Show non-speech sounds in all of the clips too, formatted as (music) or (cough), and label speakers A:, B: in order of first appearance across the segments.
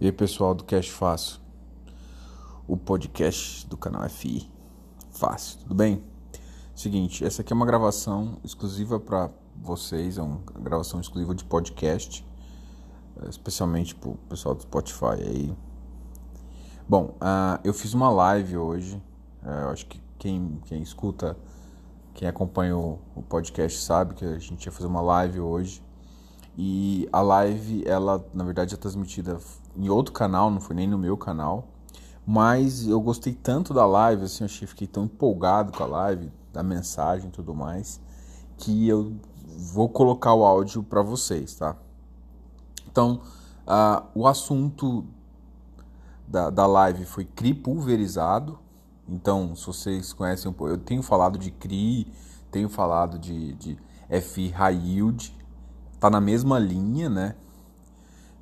A: E aí, pessoal do Cash Fácil, o podcast do canal FI Fácil, tudo bem? Seguinte, essa aqui é uma gravação exclusiva para vocês, é uma gravação exclusiva de podcast, eh, especialmente para o pessoal do Spotify aí. Bom, uh, eu fiz uma live hoje, uh, acho que quem, quem escuta, quem acompanha o, o podcast sabe que a gente ia fazer uma live hoje. E a live, ela na verdade é transmitida em outro canal, não foi nem no meu canal. Mas eu gostei tanto da live, assim, eu fiquei tão empolgado com a live, da mensagem e tudo mais, que eu vou colocar o áudio para vocês, tá? Então, uh, o assunto da, da live foi CRI pulverizado. Então, se vocês conhecem, eu tenho falado de CRI, tenho falado de, de FI High Yield, tá na mesma linha, né?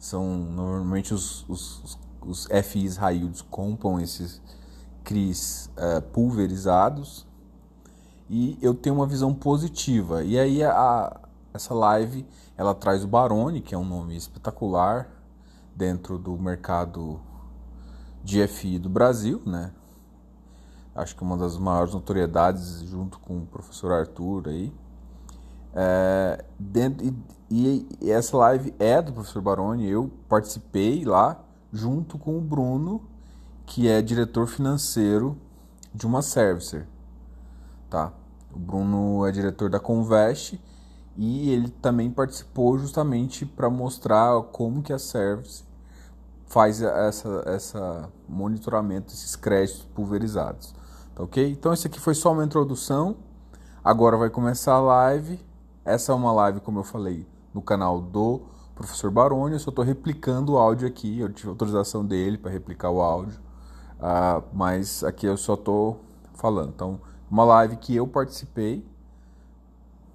A: São normalmente os, os, os FIs high compram esses CRIs uh, pulverizados e eu tenho uma visão positiva. E aí a, essa live ela traz o Baroni, que é um nome espetacular dentro do mercado de FI do Brasil, né? Acho que uma das maiores notoriedades junto com o professor Arthur aí. É, dentro, e, e, essa live é do professor Baroni, eu participei lá junto com o Bruno, que é diretor financeiro de uma servicer. Tá? O Bruno é diretor da Convest e ele também participou justamente para mostrar como que a service faz essa, essa monitoramento desses créditos pulverizados. Tá ok? Então, esse aqui foi só uma introdução. Agora vai começar a live essa é uma live, como eu falei, no canal do professor Baroni. Eu só estou replicando o áudio aqui. Eu tive autorização dele para replicar o áudio, uh, mas aqui eu só estou falando. Então, uma live que eu participei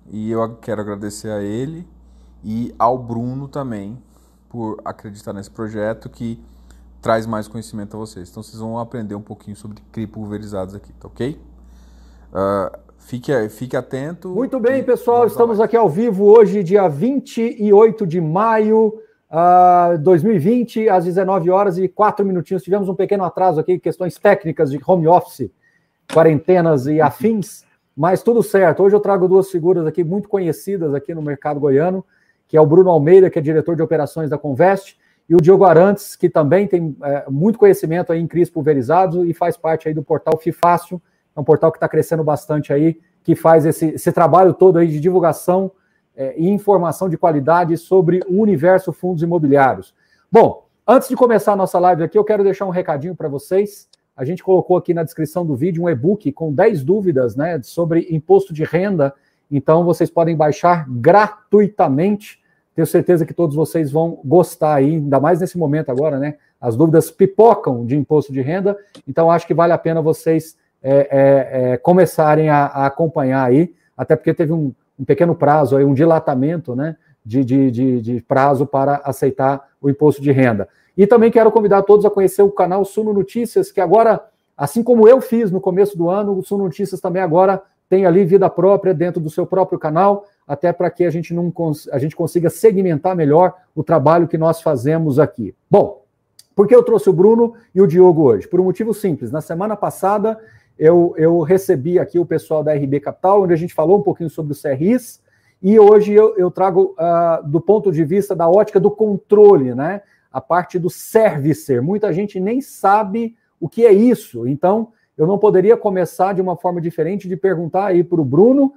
A: e eu quero agradecer a ele e ao Bruno também por acreditar nesse projeto que traz mais conhecimento a vocês. Então, vocês vão aprender um pouquinho sobre CRI pulverizados aqui, tá ok? Uh, Fique, fique atento.
B: Muito bem, pessoal. Estamos aqui ao vivo hoje, dia 28 de maio de uh, 2020, às 19 horas e 4 minutinhos. Tivemos um pequeno atraso aqui, questões técnicas de home office, quarentenas e afins, mas tudo certo. Hoje eu trago duas figuras aqui muito conhecidas aqui no mercado goiano, que é o Bruno Almeida, que é diretor de operações da Convest, e o Diogo Arantes, que também tem é, muito conhecimento aí em CRIs pulverizados e faz parte aí do portal FIFácil, é um portal que está crescendo bastante aí, que faz esse, esse trabalho todo aí de divulgação é, e informação de qualidade sobre o universo fundos imobiliários. Bom, antes de começar a nossa live aqui, eu quero deixar um recadinho para vocês. A gente colocou aqui na descrição do vídeo um e-book com 10 dúvidas né, sobre imposto de renda. Então, vocês podem baixar gratuitamente. Tenho certeza que todos vocês vão gostar aí, ainda mais nesse momento agora, né? As dúvidas pipocam de imposto de renda. Então, acho que vale a pena vocês é, é, é, começarem a, a, acompanhar aí, até porque teve um, um pequeno prazo, aí, um dilatamento né, de, de, de, de, prazo para aceitar o imposto de renda. E também quero convidar todos a conhecer o canal Suno Notícias, que agora, assim como eu fiz no começo do ano, o Suno Notícias também agora tem ali vida própria dentro do seu próprio canal, até para que a gente, não a gente consiga segmentar melhor o trabalho que nós fazemos aqui. Bom, por que eu trouxe o Bruno e o Diogo hoje? Por um motivo simples. Na semana passada eu, eu recebi aqui o pessoal da RB Capital, onde a gente falou um pouquinho sobre o CRIs, e hoje eu, eu trago uh, do ponto de vista da ótica do controle, né? A parte do servicer. Muita gente nem sabe o que é isso. Então, eu não poderia começar de uma forma diferente de perguntar aí para o Bruno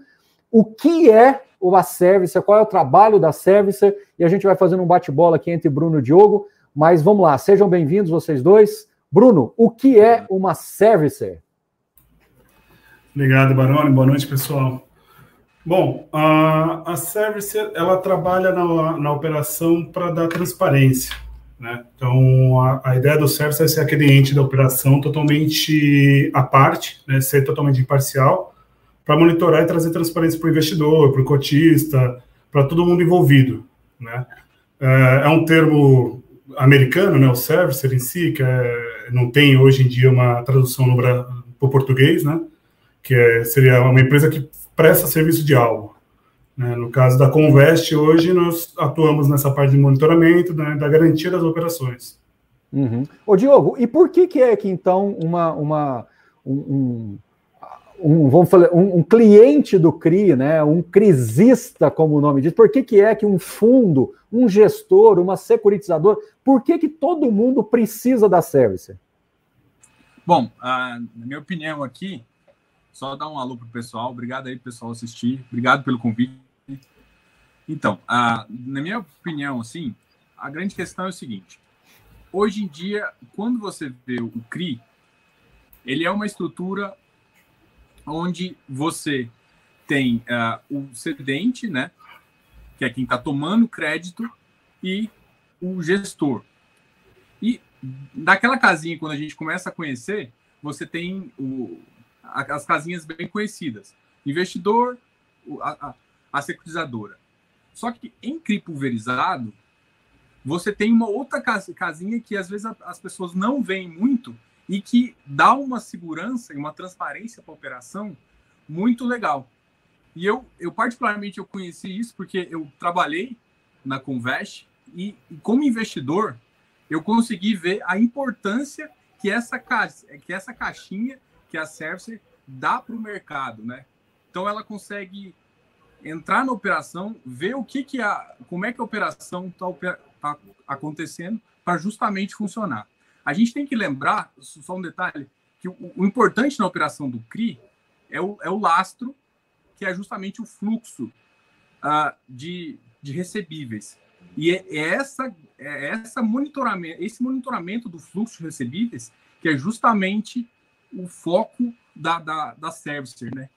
B: o que é o Servicer, qual é o trabalho da Servicer, e a gente vai fazendo um bate-bola aqui entre Bruno e Diogo. Mas vamos lá, sejam bem-vindos vocês dois. Bruno, o que é uma Servicer?
C: Obrigado, Baroni. Boa noite, pessoal. Bom, a, a Service ela trabalha na, na operação para dar transparência. Né? Então, a, a, ideia do Service é ser aquele ente da operação totalmente à parte, né? ser totalmente imparcial, para monitorar e trazer transparência para o investidor, para o cotista, para todo mundo envolvido. Né? É, é, um termo americano, né? o Service em si, que é, não tem hoje em dia uma tradução para o português, né? Que é, seria uma empresa que presta serviço de algo. Né? No caso da Convest, hoje nós atuamos nessa parte de monitoramento, né, da garantia das operações.
B: Uhum. Ô Diogo, e por que, que é que então uma, uma um, um um, vamos falar, um, um, cliente do CRI, né, um crisista, como o nome diz, por que, que é que um fundo, um gestor, uma securitizadora, por que, que todo mundo precisa da Service?
D: Bom, uh, na minha opinião aqui, só dar um alô pro pessoal, obrigado aí pessoal assistir, obrigado pelo convite. Então, na minha opinião, assim, a grande questão é o seguinte, hoje em dia, quando você vê o CRI, ele é uma estrutura onde você tem uh, o cedente, né, que é quem está tomando crédito, e o gestor. E daquela casinha, quando a gente começa a conhecer, você tem o, as casinhas bem conhecidas: investidor, a, a, a securitizadora. Só que em CRI você tem uma outra casinha que às vezes as pessoas não veem muito, e que dá uma segurança e uma transparência para a operação muito legal. E eu, eu particularmente eu conheci isso porque eu trabalhei na Convest e, e como investidor eu consegui ver a importância que essa que essa caixinha que a Service dá para o mercado, né? Então ela consegue entrar na operação, ver o que que a, como é que a operação está tá acontecendo para justamente funcionar. A gente tem que lembrar, só um detalhe, que o, o importante na operação do CRI é o, é o lastro, que é justamente o fluxo uh, de, de recebíveis. E é, é essa, é essa monitoramento, esse monitoramento do fluxo de recebíveis que é justamente o foco da, da, da Servicer, né?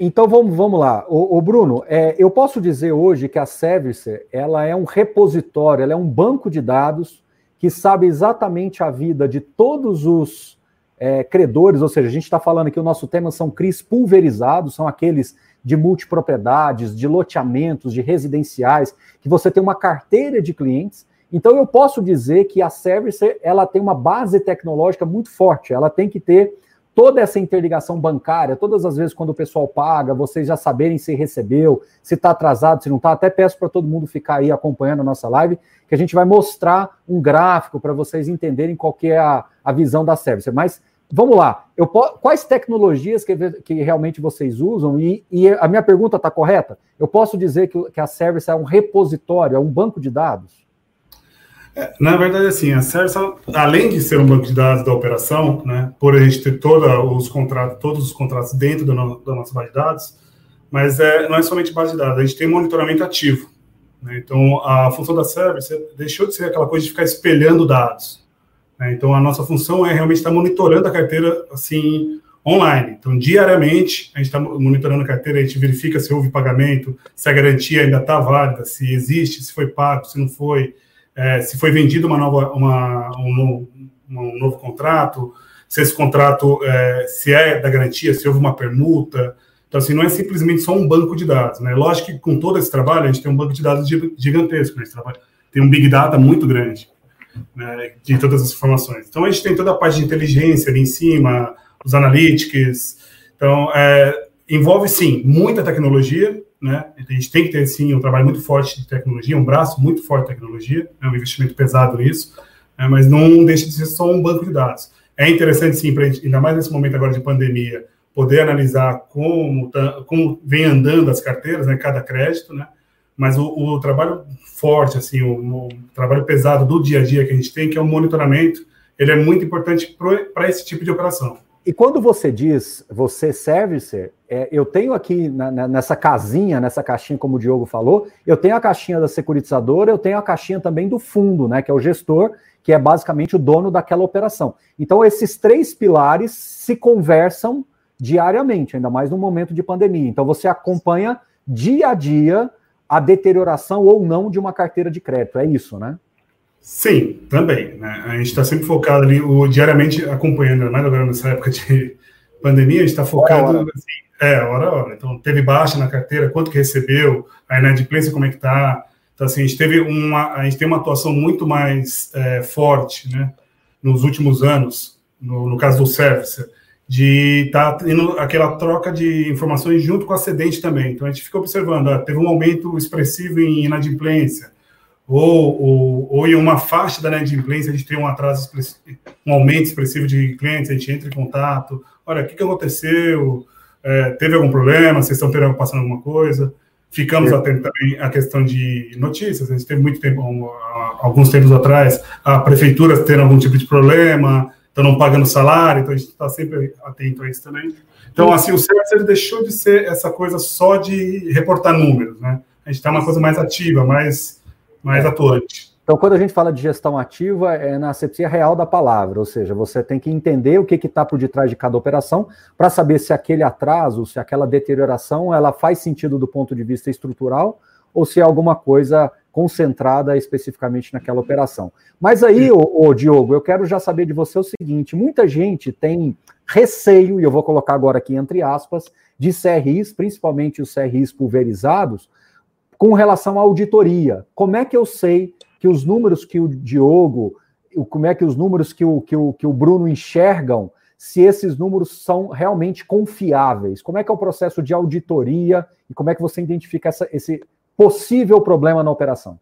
B: Então vamos, vamos lá. O, o Bruno, é, eu posso dizer hoje que a Servicer ela é um repositório, ela é um banco de dados que sabe exatamente a vida de todos os é, credores, ou seja, a gente está falando que o nosso tema são CRIs pulverizados, são aqueles de multipropriedades, de loteamentos, de residenciais, que você tem uma carteira de clientes. Então eu posso dizer que a Servicer ela tem uma base tecnológica muito forte, ela tem que ter toda essa interligação bancária, todas as vezes quando o pessoal paga, vocês já saberem se recebeu, se está atrasado, se não está. Até peço para todo mundo ficar aí acompanhando a nossa live, que a gente vai mostrar um gráfico para vocês entenderem qual que é a, a visão da Service. Mas vamos lá, eu, quais tecnologias que, que realmente vocês usam? E, e a minha pergunta está correta? Eu posso dizer que, que a Service é um repositório, é um banco de dados?
C: Na verdade, assim, a Service, além de ser um banco de dados da operação, né, por a gente ter toda os contratos, todos os contratos dentro da, no, da nossa base de dados, mas é, não é somente base de dados, a gente tem monitoramento ativo. Né, então, a função da Service deixou de ser aquela coisa de ficar espelhando dados. Né, então, a nossa função é realmente estar monitorando a carteira, assim, online. Então, diariamente, a gente está monitorando a carteira, a gente verifica se houve pagamento, se a garantia ainda está válida, se existe, se foi pago, se não foi, é, se foi vendido uma nova, uma, um, novo, um novo contrato, se esse contrato é, se é da garantia, se houve uma permuta. Então, assim, não é simplesmente só um banco de dados. Né? Lógico que com todo esse trabalho, a gente tem um banco de dados gigantesco. Né? Tem um big data muito grande né? de todas as informações. Então, a gente tem toda a parte de inteligência ali em cima, os analytics. Então, é, envolve, sim, muita tecnologia, né? A gente tem que ter, sim, um trabalho muito forte de tecnologia, um braço muito forte de tecnologia, é um investimento pesado nisso, né? mas não deixa de ser só um banco de dados. É interessante, sim, para ainda mais nesse momento agora de pandemia, poder analisar como, tá, como vem andando as carteiras, né, cada crédito, né? Mas o, o trabalho forte, assim, o, o, trabalho pesado do dia a dia que a gente tem, que é o monitoramento, ele é muito importante para esse tipo de operação.
B: E quando você diz, você servicer, é, eu tenho aqui na, na, nessa casinha, nessa caixinha, como o Diogo falou, eu tenho a caixinha da securitizadora, eu tenho a caixinha também do fundo, né, que é o gestor, que é basicamente o dono daquela operação. Então, esses três pilares se conversam diariamente, ainda mais no momento de pandemia. Então, você acompanha dia a dia a deterioração ou não de uma carteira de crédito. É isso, né?
C: Sim, também. Né? A gente está sempre focado ali, o, diariamente acompanhando, mais agora nessa época de (laughs) pandemia, a gente está focado hora, hora. Assim, é, hora a hora. Então, teve baixa na carteira, quanto que recebeu, a inadimplência como é que está. Então, assim, a gente teve uma, a gente tem uma atuação muito mais é, forte, né, nos últimos anos, no, no caso do service, de estar tá tendo aquela troca de informações junto com a cedente também. Então, a gente fica observando, ah, teve um aumento expressivo em inadimplência, ou, ou, ou em uma faixa da inadimplência a gente tem um atraso, um aumento expressivo de clientes, a gente entra em contato, olha, o que, que aconteceu, é, teve algum problema, vocês estão tendo, passando alguma coisa, ficamos é. atentos também à questão de notícias, a gente teve muito tempo, alguns tempos atrás, a prefeitura tendo algum tipo de problema, estão não pagando salário, então a gente está sempre atento a isso também. Então, assim, o CERS ele deixou de ser essa coisa só de reportar números, né? A gente está uma coisa mais ativa, mais, mais é. atuante.
B: Então, quando a gente fala de gestão ativa, é na acepção real da palavra, ou seja, você tem que entender o que está por detrás de cada operação para saber se aquele atraso, se aquela deterioração, ela faz sentido do ponto de vista estrutural ou se é alguma coisa concentrada especificamente naquela operação. Mas aí, ô, ô, Diogo, eu quero já saber de você o seguinte: muita gente tem receio, e eu vou colocar agora aqui entre aspas, de CRIs, principalmente os CRIs pulverizados, com relação à auditoria. Como é que eu sei que os números que o Diogo, como é que os números que o, que o, que o Bruno enxergam, se esses números são realmente confiáveis? Como é que é o processo de auditoria e como é que você identifica essa, esse possível problema na operação?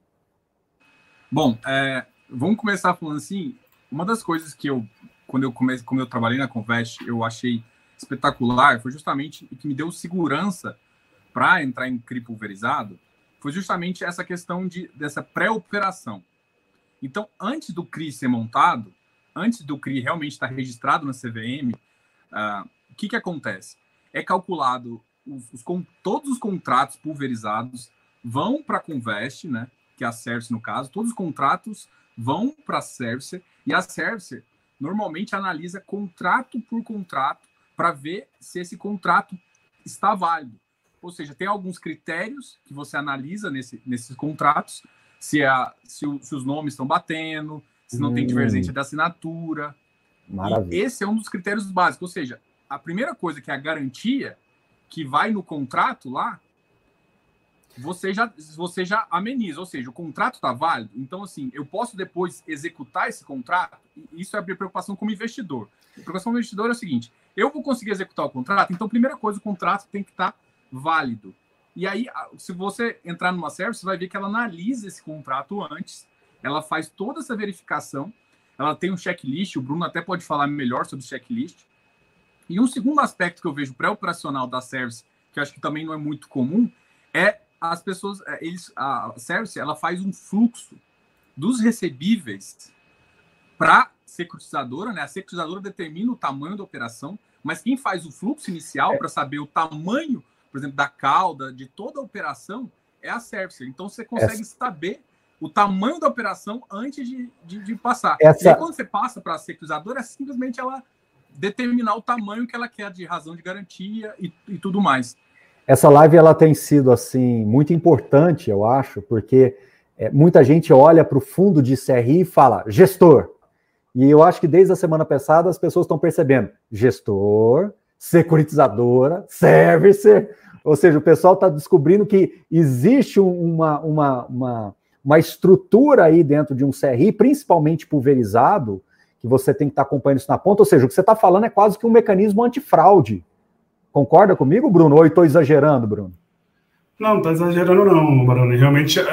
D: Bom, é, vamos começar falando assim. Uma das coisas que eu, quando eu comecei, como eu trabalhei na Convest, eu achei espetacular foi justamente que me deu segurança para entrar em CRI foi justamente essa questão de, dessa pré-operação. Então, antes do CRI ser montado, antes do CRI realmente estar registrado na CVM, uh, ah, o que, que acontece? É calculado os, os, com, todos os contratos pulverizados vão para a Convest, né, que é a Service no caso, todos os contratos vão para a Service e a Service normalmente analisa contrato por contrato para ver se esse contrato está válido. Ou seja, tem alguns critérios que você analisa nesse, nesses contratos, se, a, se, o, se os nomes estão batendo, se não hum. tem divergência da assinatura. Maravilha. E esse é um dos critérios básicos. Ou seja, a primeira coisa que é a garantia que vai no contrato lá, você já, você já ameniza, ou seja, o contrato está válido. Então, assim, eu posso depois executar esse contrato. Isso é a preocupação como investidor. A preocupação como investidor é o seguinte: eu vou conseguir executar o contrato, então, primeira coisa, o contrato tem que estar tá válido. E aí, se você entrar numa service, você vai ver que ela analisa esse contrato antes, ela faz toda essa verificação, ela tem um checklist, o Bruno até pode falar melhor sobre o checklist. E um segundo aspecto que eu vejo pré-operacional da service, que eu acho que também não é muito comum, é as pessoas, é, eles, a service, ela faz um fluxo dos recebíveis para securitizadora, né? A securitizadora determina o tamanho da operação, mas quem faz o fluxo inicial para saber o tamanho por exemplo, da cauda, de toda a operação, é a service. Então você consegue Essa... saber o tamanho da operação antes de, de, de passar. Essa... E aí, quando você passa para a securizadora, é simplesmente ela determinar o tamanho que ela quer de razão de garantia e, e tudo mais.
B: Essa live ela tem sido assim muito importante, eu acho, porque é, muita gente olha para o fundo de CRI e fala gestor. E eu acho que desde a semana passada as pessoas estão percebendo gestor, securitizadora, servicer. Ou seja, o pessoal está descobrindo que existe uma, uma, uma, uma, estrutura aí dentro de um CRI, principalmente pulverizado, que você tem que estar tá acompanhando isso na ponta. Ou seja, o que você está falando é quase que um mecanismo antifraude. Concorda comigo, Bruno? Ou estou exagerando, Bruno?
C: Não, está exagerando não, Baroni. Realmente, é,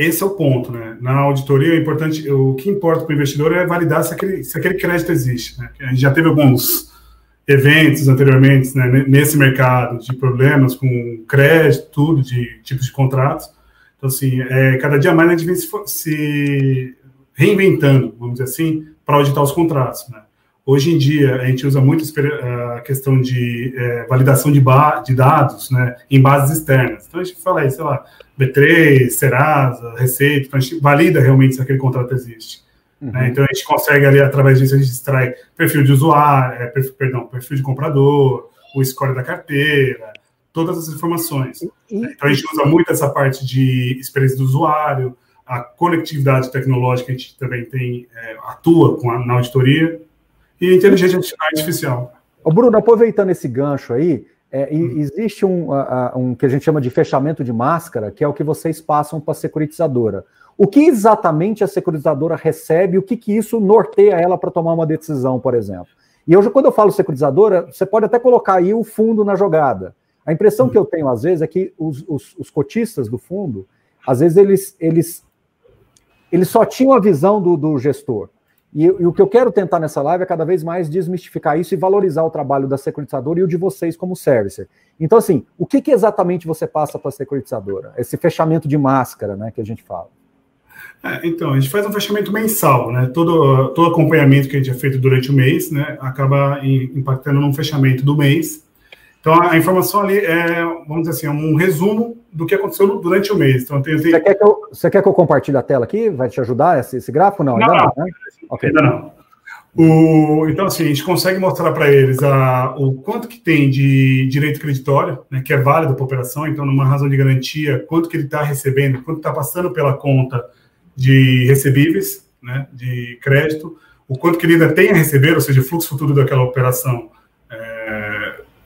C: é, esse é o ponto, né? Na auditoria, é importante, o que importa para o investidor é validar se aquele, se aquele crédito existe. Né? A gente já teve alguns eventos anteriormente né, nesse mercado de problemas com crédito, tudo de tipos de contratos. Então, assim, é, cada dia mais a gente vem se, se reinventando, vamos dizer assim, para auditar os contratos. Né? Hoje em dia, a gente usa muito a questão de é, validação de, de, dados né, em bases externas. Então, a gente fala aí, sei lá, B3, Serasa, Receita, então a gente valida realmente se aquele contrato existe. Uhum. Né? Então a gente consegue ali, através disso, a gente extrai perfil de usuário, é, perfil, perdão, perfil de comprador, o score da carteira, todas as informações. E, então a gente usa muito essa parte de experiência do usuário, a conectividade tecnológica a gente também tem, é, atua com a, na auditoria, e a inteligência artificial.
B: Ô Bruno, aproveitando esse gancho aí, é, hum. existe um, um, que a gente chama de fechamento de máscara, que é o que vocês passam para a securitizadora. O que exatamente a securitizadora recebe, o que, que isso norteia ela para tomar uma decisão, por exemplo? E hoje, quando eu falo securitizadora, você pode até colocar aí o fundo na jogada. A impressão que eu tenho, às vezes, é que os, os, os cotistas do fundo, às vezes, eles, eles eles só tinham a visão do, do gestor. E, e, o que eu quero tentar nessa live é cada vez mais desmistificar isso e valorizar o trabalho da securitizadora e o de vocês como servicer. Então, assim, o que, que exatamente você passa para a securitizadora? Esse fechamento de máscara, né, que a gente fala.
C: É, então, a gente faz um fechamento mensal, né? Todo, todo acompanhamento que a gente é feito durante o mês, né, acaba impactando num fechamento do mês. Então, a informação ali é, vamos dizer assim, é um resumo do que aconteceu durante o mês. Então,
B: tem, tem... Você, quer que eu, você quer que eu compartilhe a tela aqui? Vai te ajudar esse, esse gráfico? Não,
C: não, ainda não. não né? okay. Ainda não. O, então, assim, a gente consegue mostrar para eles a, o quanto que tem de direito creditório, né, que é válido para a operação, então, numa razão de garantia, quanto que ele está recebendo, quanto está passando pela conta de recebíveis, né, de crédito, o quanto que ele ainda tem a receber, ou seja, o fluxo futuro daquela operação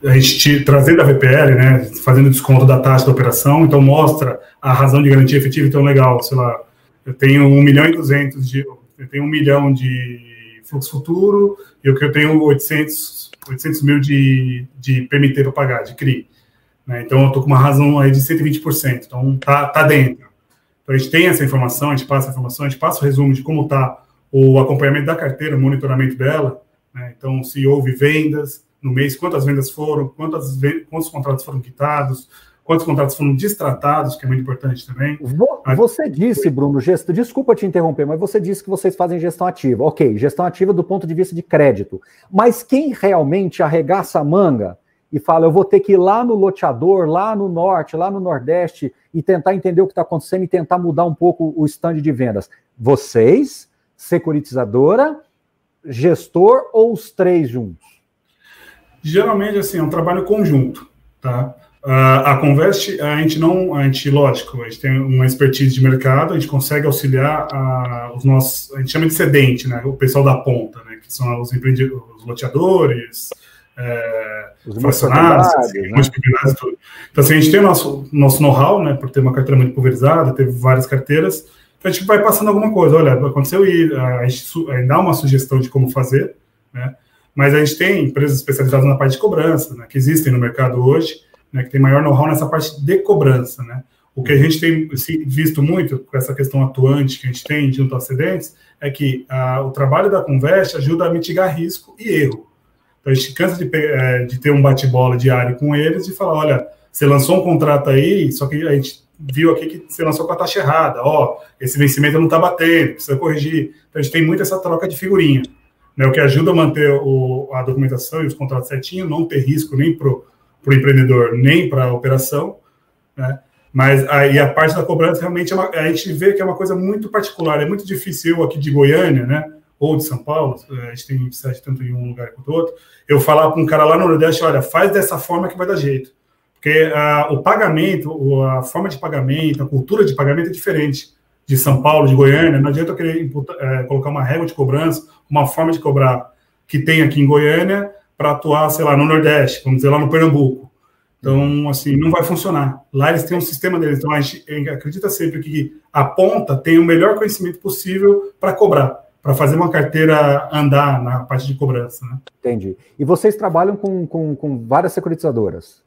C: a gente trazendo a VPL, né, fazendo desconto da taxa da operação, então mostra a razão de garantia efetiva, então legal, sei lá, eu tenho um milhão e duzentos de, eu tenho um milhão de fluxo futuro e o que eu tenho 800, 800 mil de, de PMT para pagar, de CRI. Né, então eu estou com uma razão aí de 120%, então tá, tá dentro. Então a gente tem essa informação, a gente passa a informação, a gente passa o resumo de como está o acompanhamento da carteira, o monitoramento dela, né, então se houve vendas, no mês, quantas vendas foram, quantas, quantos contratos foram quitados, quantos contratos foram distratados, que é muito importante também.
B: Você disse, Bruno, gesto, desculpa te interromper, mas você disse que vocês fazem gestão ativa. Ok, gestão ativa do ponto de vista de crédito. Mas quem realmente arregaça a manga e fala, eu vou ter que ir lá no loteador, lá no norte, lá no nordeste, e tentar entender o que está acontecendo e tentar mudar um pouco o stand de vendas? Vocês, securitizadora, gestor ou os três juntos?
C: Geralmente, assim, é um trabalho conjunto, tá? A, a Convest, a gente não, a gente, lógico, a gente tem uma expertise de mercado, a gente consegue auxiliar a, os nossos, a gente chama de cedente, né? O pessoal da ponta, né? Que são os empreendedores, os loteadores, é, os fracionados, né? tudo. Então, assim, a gente tem o nosso, nosso know-how, né? Por ter uma carteira muito pulverizada, ter várias carteiras, então a gente vai passando alguma coisa. Olha, aconteceu e a gente, a gente dá uma sugestão de como fazer, né? Mas a gente tem empresas especializadas na parte de cobrança, né, que existem no mercado hoje, né, que tem maior know-how nessa parte de cobrança, né. O que a gente tem visto muito com essa questão atuante que a gente tem junto aos acidentes é que a, o trabalho da Convest ajuda a mitigar risco e erro. Então a gente cansa de, é, de ter um bate-bola diário com eles e falar, olha, você lançou um contrato aí, só que a gente viu aqui que você lançou com a taxa errada, ó, esse vencimento não está batendo, precisa corrigir. Então a gente tem muito essa troca de figurinha né, o que ajuda a manter o, a documentação e os contratos certinho, não ter risco nem para o empreendedor, nem para a operação, né? Mas aí a parte da cobrança realmente é uma, a gente vê que é uma coisa muito particular, é muito difícil eu aqui de Goiânia, né? Ou de São Paulo, a gente tem sede tanto em um lugar quanto outro, eu falar para um cara lá no Nordeste, olha, faz dessa forma que vai dar jeito. Porque a, o pagamento, a forma de pagamento, a cultura de pagamento é diferente de São Paulo, de Goiânia, não adianta eu querer imputar, é, colocar uma régua de cobrança, uma forma de cobrar que tem aqui em Goiânia para atuar, sei lá, no Nordeste, vamos dizer, lá no Pernambuco. Então, assim, não vai funcionar. Lá eles têm um sistema deles, então a gente acredita sempre que a ponta tem o melhor conhecimento possível para cobrar, para fazer uma carteira andar na parte de cobrança. Né?
B: Entendi. E vocês trabalham com, com, com várias securitizadoras?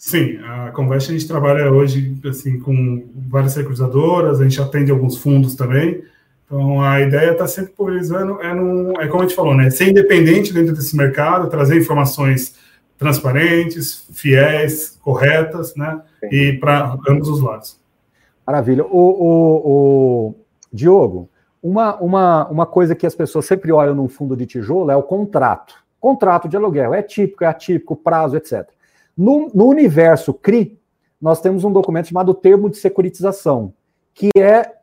C: Sim, a Convest a gente trabalha hoje assim com várias securitizadoras, a gente atende alguns fundos também. Então a ideia está sempre pulverizando, é, no, é como a gente falou, né? Ser independente dentro desse mercado, trazer informações transparentes, fiéis, corretas, né? Sim. E para ambos os lados.
B: Maravilha. O, o, o, Diogo, uma, uma, uma coisa que as pessoas sempre olham num fundo de tijolo é o contrato. Contrato de aluguel. É típico, é atípico, prazo, etc. No, no universo CRI, nós temos um documento chamado Termo de Securitização, que é,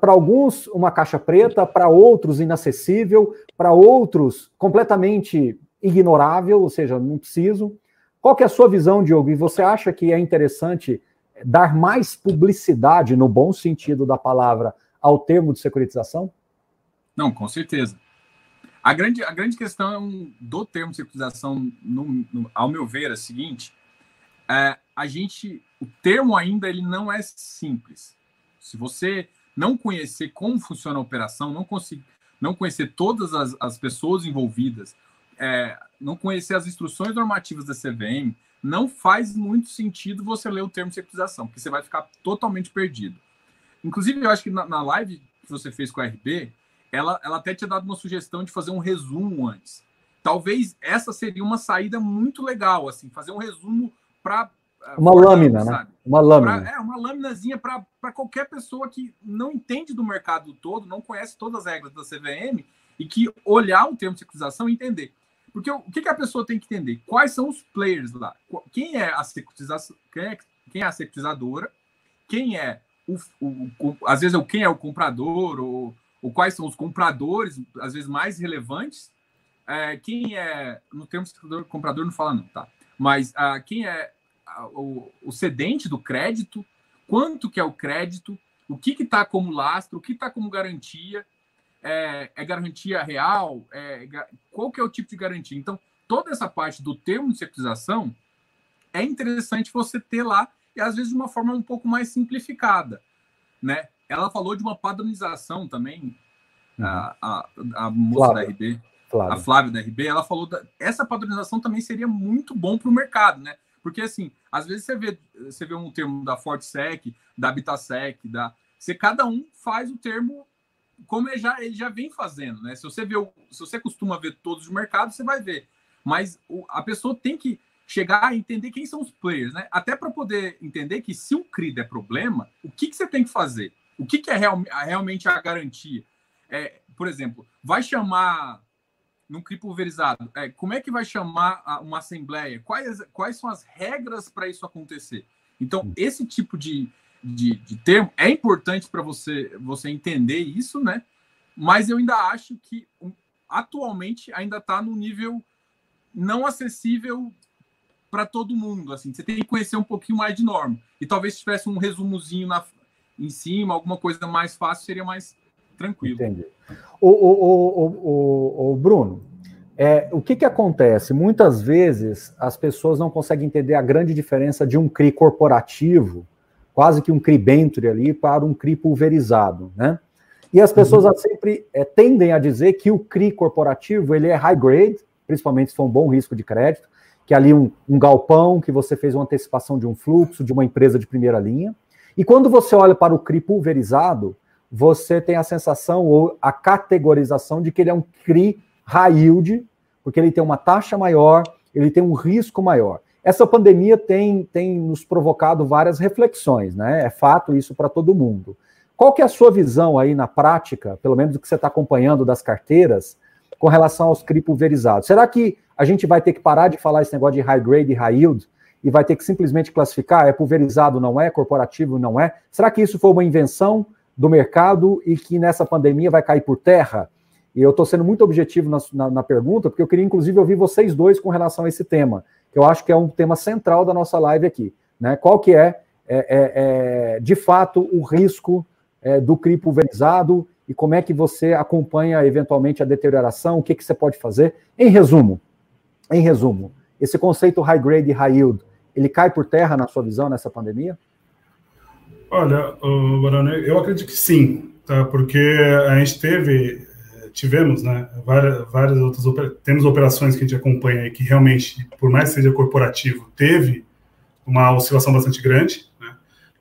B: para alguns, uma caixa preta, para outros, inacessível, para outros, completamente ignorável, ou seja, não preciso. Qual é a sua visão, Diogo? E você acha que é interessante dar mais publicidade, no bom sentido da palavra, ao termo de securitização?
D: Não, com certeza. A grande, a grande questão do termo securitização, no, no, ao meu ver, é a seguinte: é, a gente, o termo ainda ele não é simples. Se você não conhecer como funciona a operação, não, conseguir, não conhecer todas as, as pessoas envolvidas, é, não conhecer as instruções normativas da CVM, não faz muito sentido você ler o termo securitização, porque você vai ficar totalmente perdido. Inclusive, eu acho que na, na live que você fez com a RB, ela, ela até tinha dado uma sugestão de fazer um resumo antes. Talvez essa seria uma saída muito legal, assim, fazer um resumo para
B: eh, uma lâmina, né?
D: Uma lâmina. Pra, é, uma lâminazinha para qualquer pessoa que não entende do mercado todo, não conhece todas as regras da CVM e que olhar o termo de securitização e entender. Porque o que, que a pessoa tem que entender? Quais são os players lá? Quem é a securitização? Quem é, quem é a securitizadora? Quem é o, o, o, às vezes é o quem é o comprador ou, ou quais são os compradores, às vezes mais relevantes? É, quem é no termo de comprador não fala não, tá? Mas ah, quem é o, o cedente do crédito? Quanto que é o crédito? O que está como lastro? O que está como garantia? é, é garantia real? É, qual que é o tipo de garantia? Então, toda essa parte do termo de securitização é interessante você ter lá e às vezes de uma forma um pouco mais simplificada, né? Ela falou de uma padronização também, uhum. a, a, a moça Flávia. da RB, Flávia. a Flávia da RB, ela falou da, essa padronização também seria muito bom para o mercado, né? Porque assim, às vezes você vê, você vê um termo da FortSec, da Habitasec, da você cada um faz o termo como ele já, ele já vem fazendo, né? Se você vê, o, se você costuma ver todos os mercados, você vai ver. Mas o, a pessoa tem que chegar a entender quem são os players, né? Até para poder entender que se o CRI é problema, o que, que você tem que fazer? O que, que é real, realmente a garantia? É, por exemplo, vai chamar num CRI pulverizado, é, como é que vai chamar uma assembleia? Quais, quais são as regras para isso acontecer? Então, esse tipo de, de, de termo. É importante para você, você entender isso, né? Mas eu ainda acho que atualmente ainda está no nível não acessível para todo mundo. Assim, você tem que conhecer um pouquinho mais de norma. E talvez se tivesse um resumozinho na, em cima, alguma coisa mais fácil, seria mais tranquilo. Entendi.
B: O, o, o, o, o Bruno, é, o que, que acontece? Muitas vezes as pessoas não conseguem entender a grande diferença de um CRI corporativo quase que um cribentre ali para um CRI pulverizado, né? E as pessoas uhum. sempre é, tendem a dizer que o CRI corporativo ele é high grade, principalmente se for um bom risco de crédito, que é ali um, um galpão que você fez uma antecipação de um fluxo de uma empresa de primeira linha. E quando você olha para o CRI pulverizado, você tem a sensação ou a categorização de que ele é um CRI high yield, porque ele tem uma taxa maior, ele tem um risco maior. Essa pandemia tem, tem nos provocado várias reflexões, né? É fato isso para todo mundo. Qual que é a sua visão aí na prática, pelo menos do que você está acompanhando das carteiras, com relação aos CRI pulverizados? Será que a gente vai ter que parar de falar esse negócio de high grade e high yield e vai ter que simplesmente classificar é pulverizado, não é, corporativo, não é? Será que isso foi uma invenção do mercado e que nessa pandemia vai cair por terra? E eu estou sendo muito objetivo na, na, na, pergunta, porque eu queria inclusive ouvir vocês dois com relação a esse tema que eu acho que é um tema central da nossa live aqui. Né? Qual que é, é, é, é de fato, o risco é, do CRI pulverizado e como é que você acompanha eventualmente a deterioração, o que, que você pode fazer? Em resumo, em resumo, esse conceito high grade e high yield, ele cai por terra na sua visão nessa pandemia?
C: Olha, Barone, eu acredito que sim, tá? porque a gente teve tivemos, né, várias, várias outras temos operações que a gente acompanha e que realmente, por mais que seja corporativo, teve uma oscilação bastante grande. Né?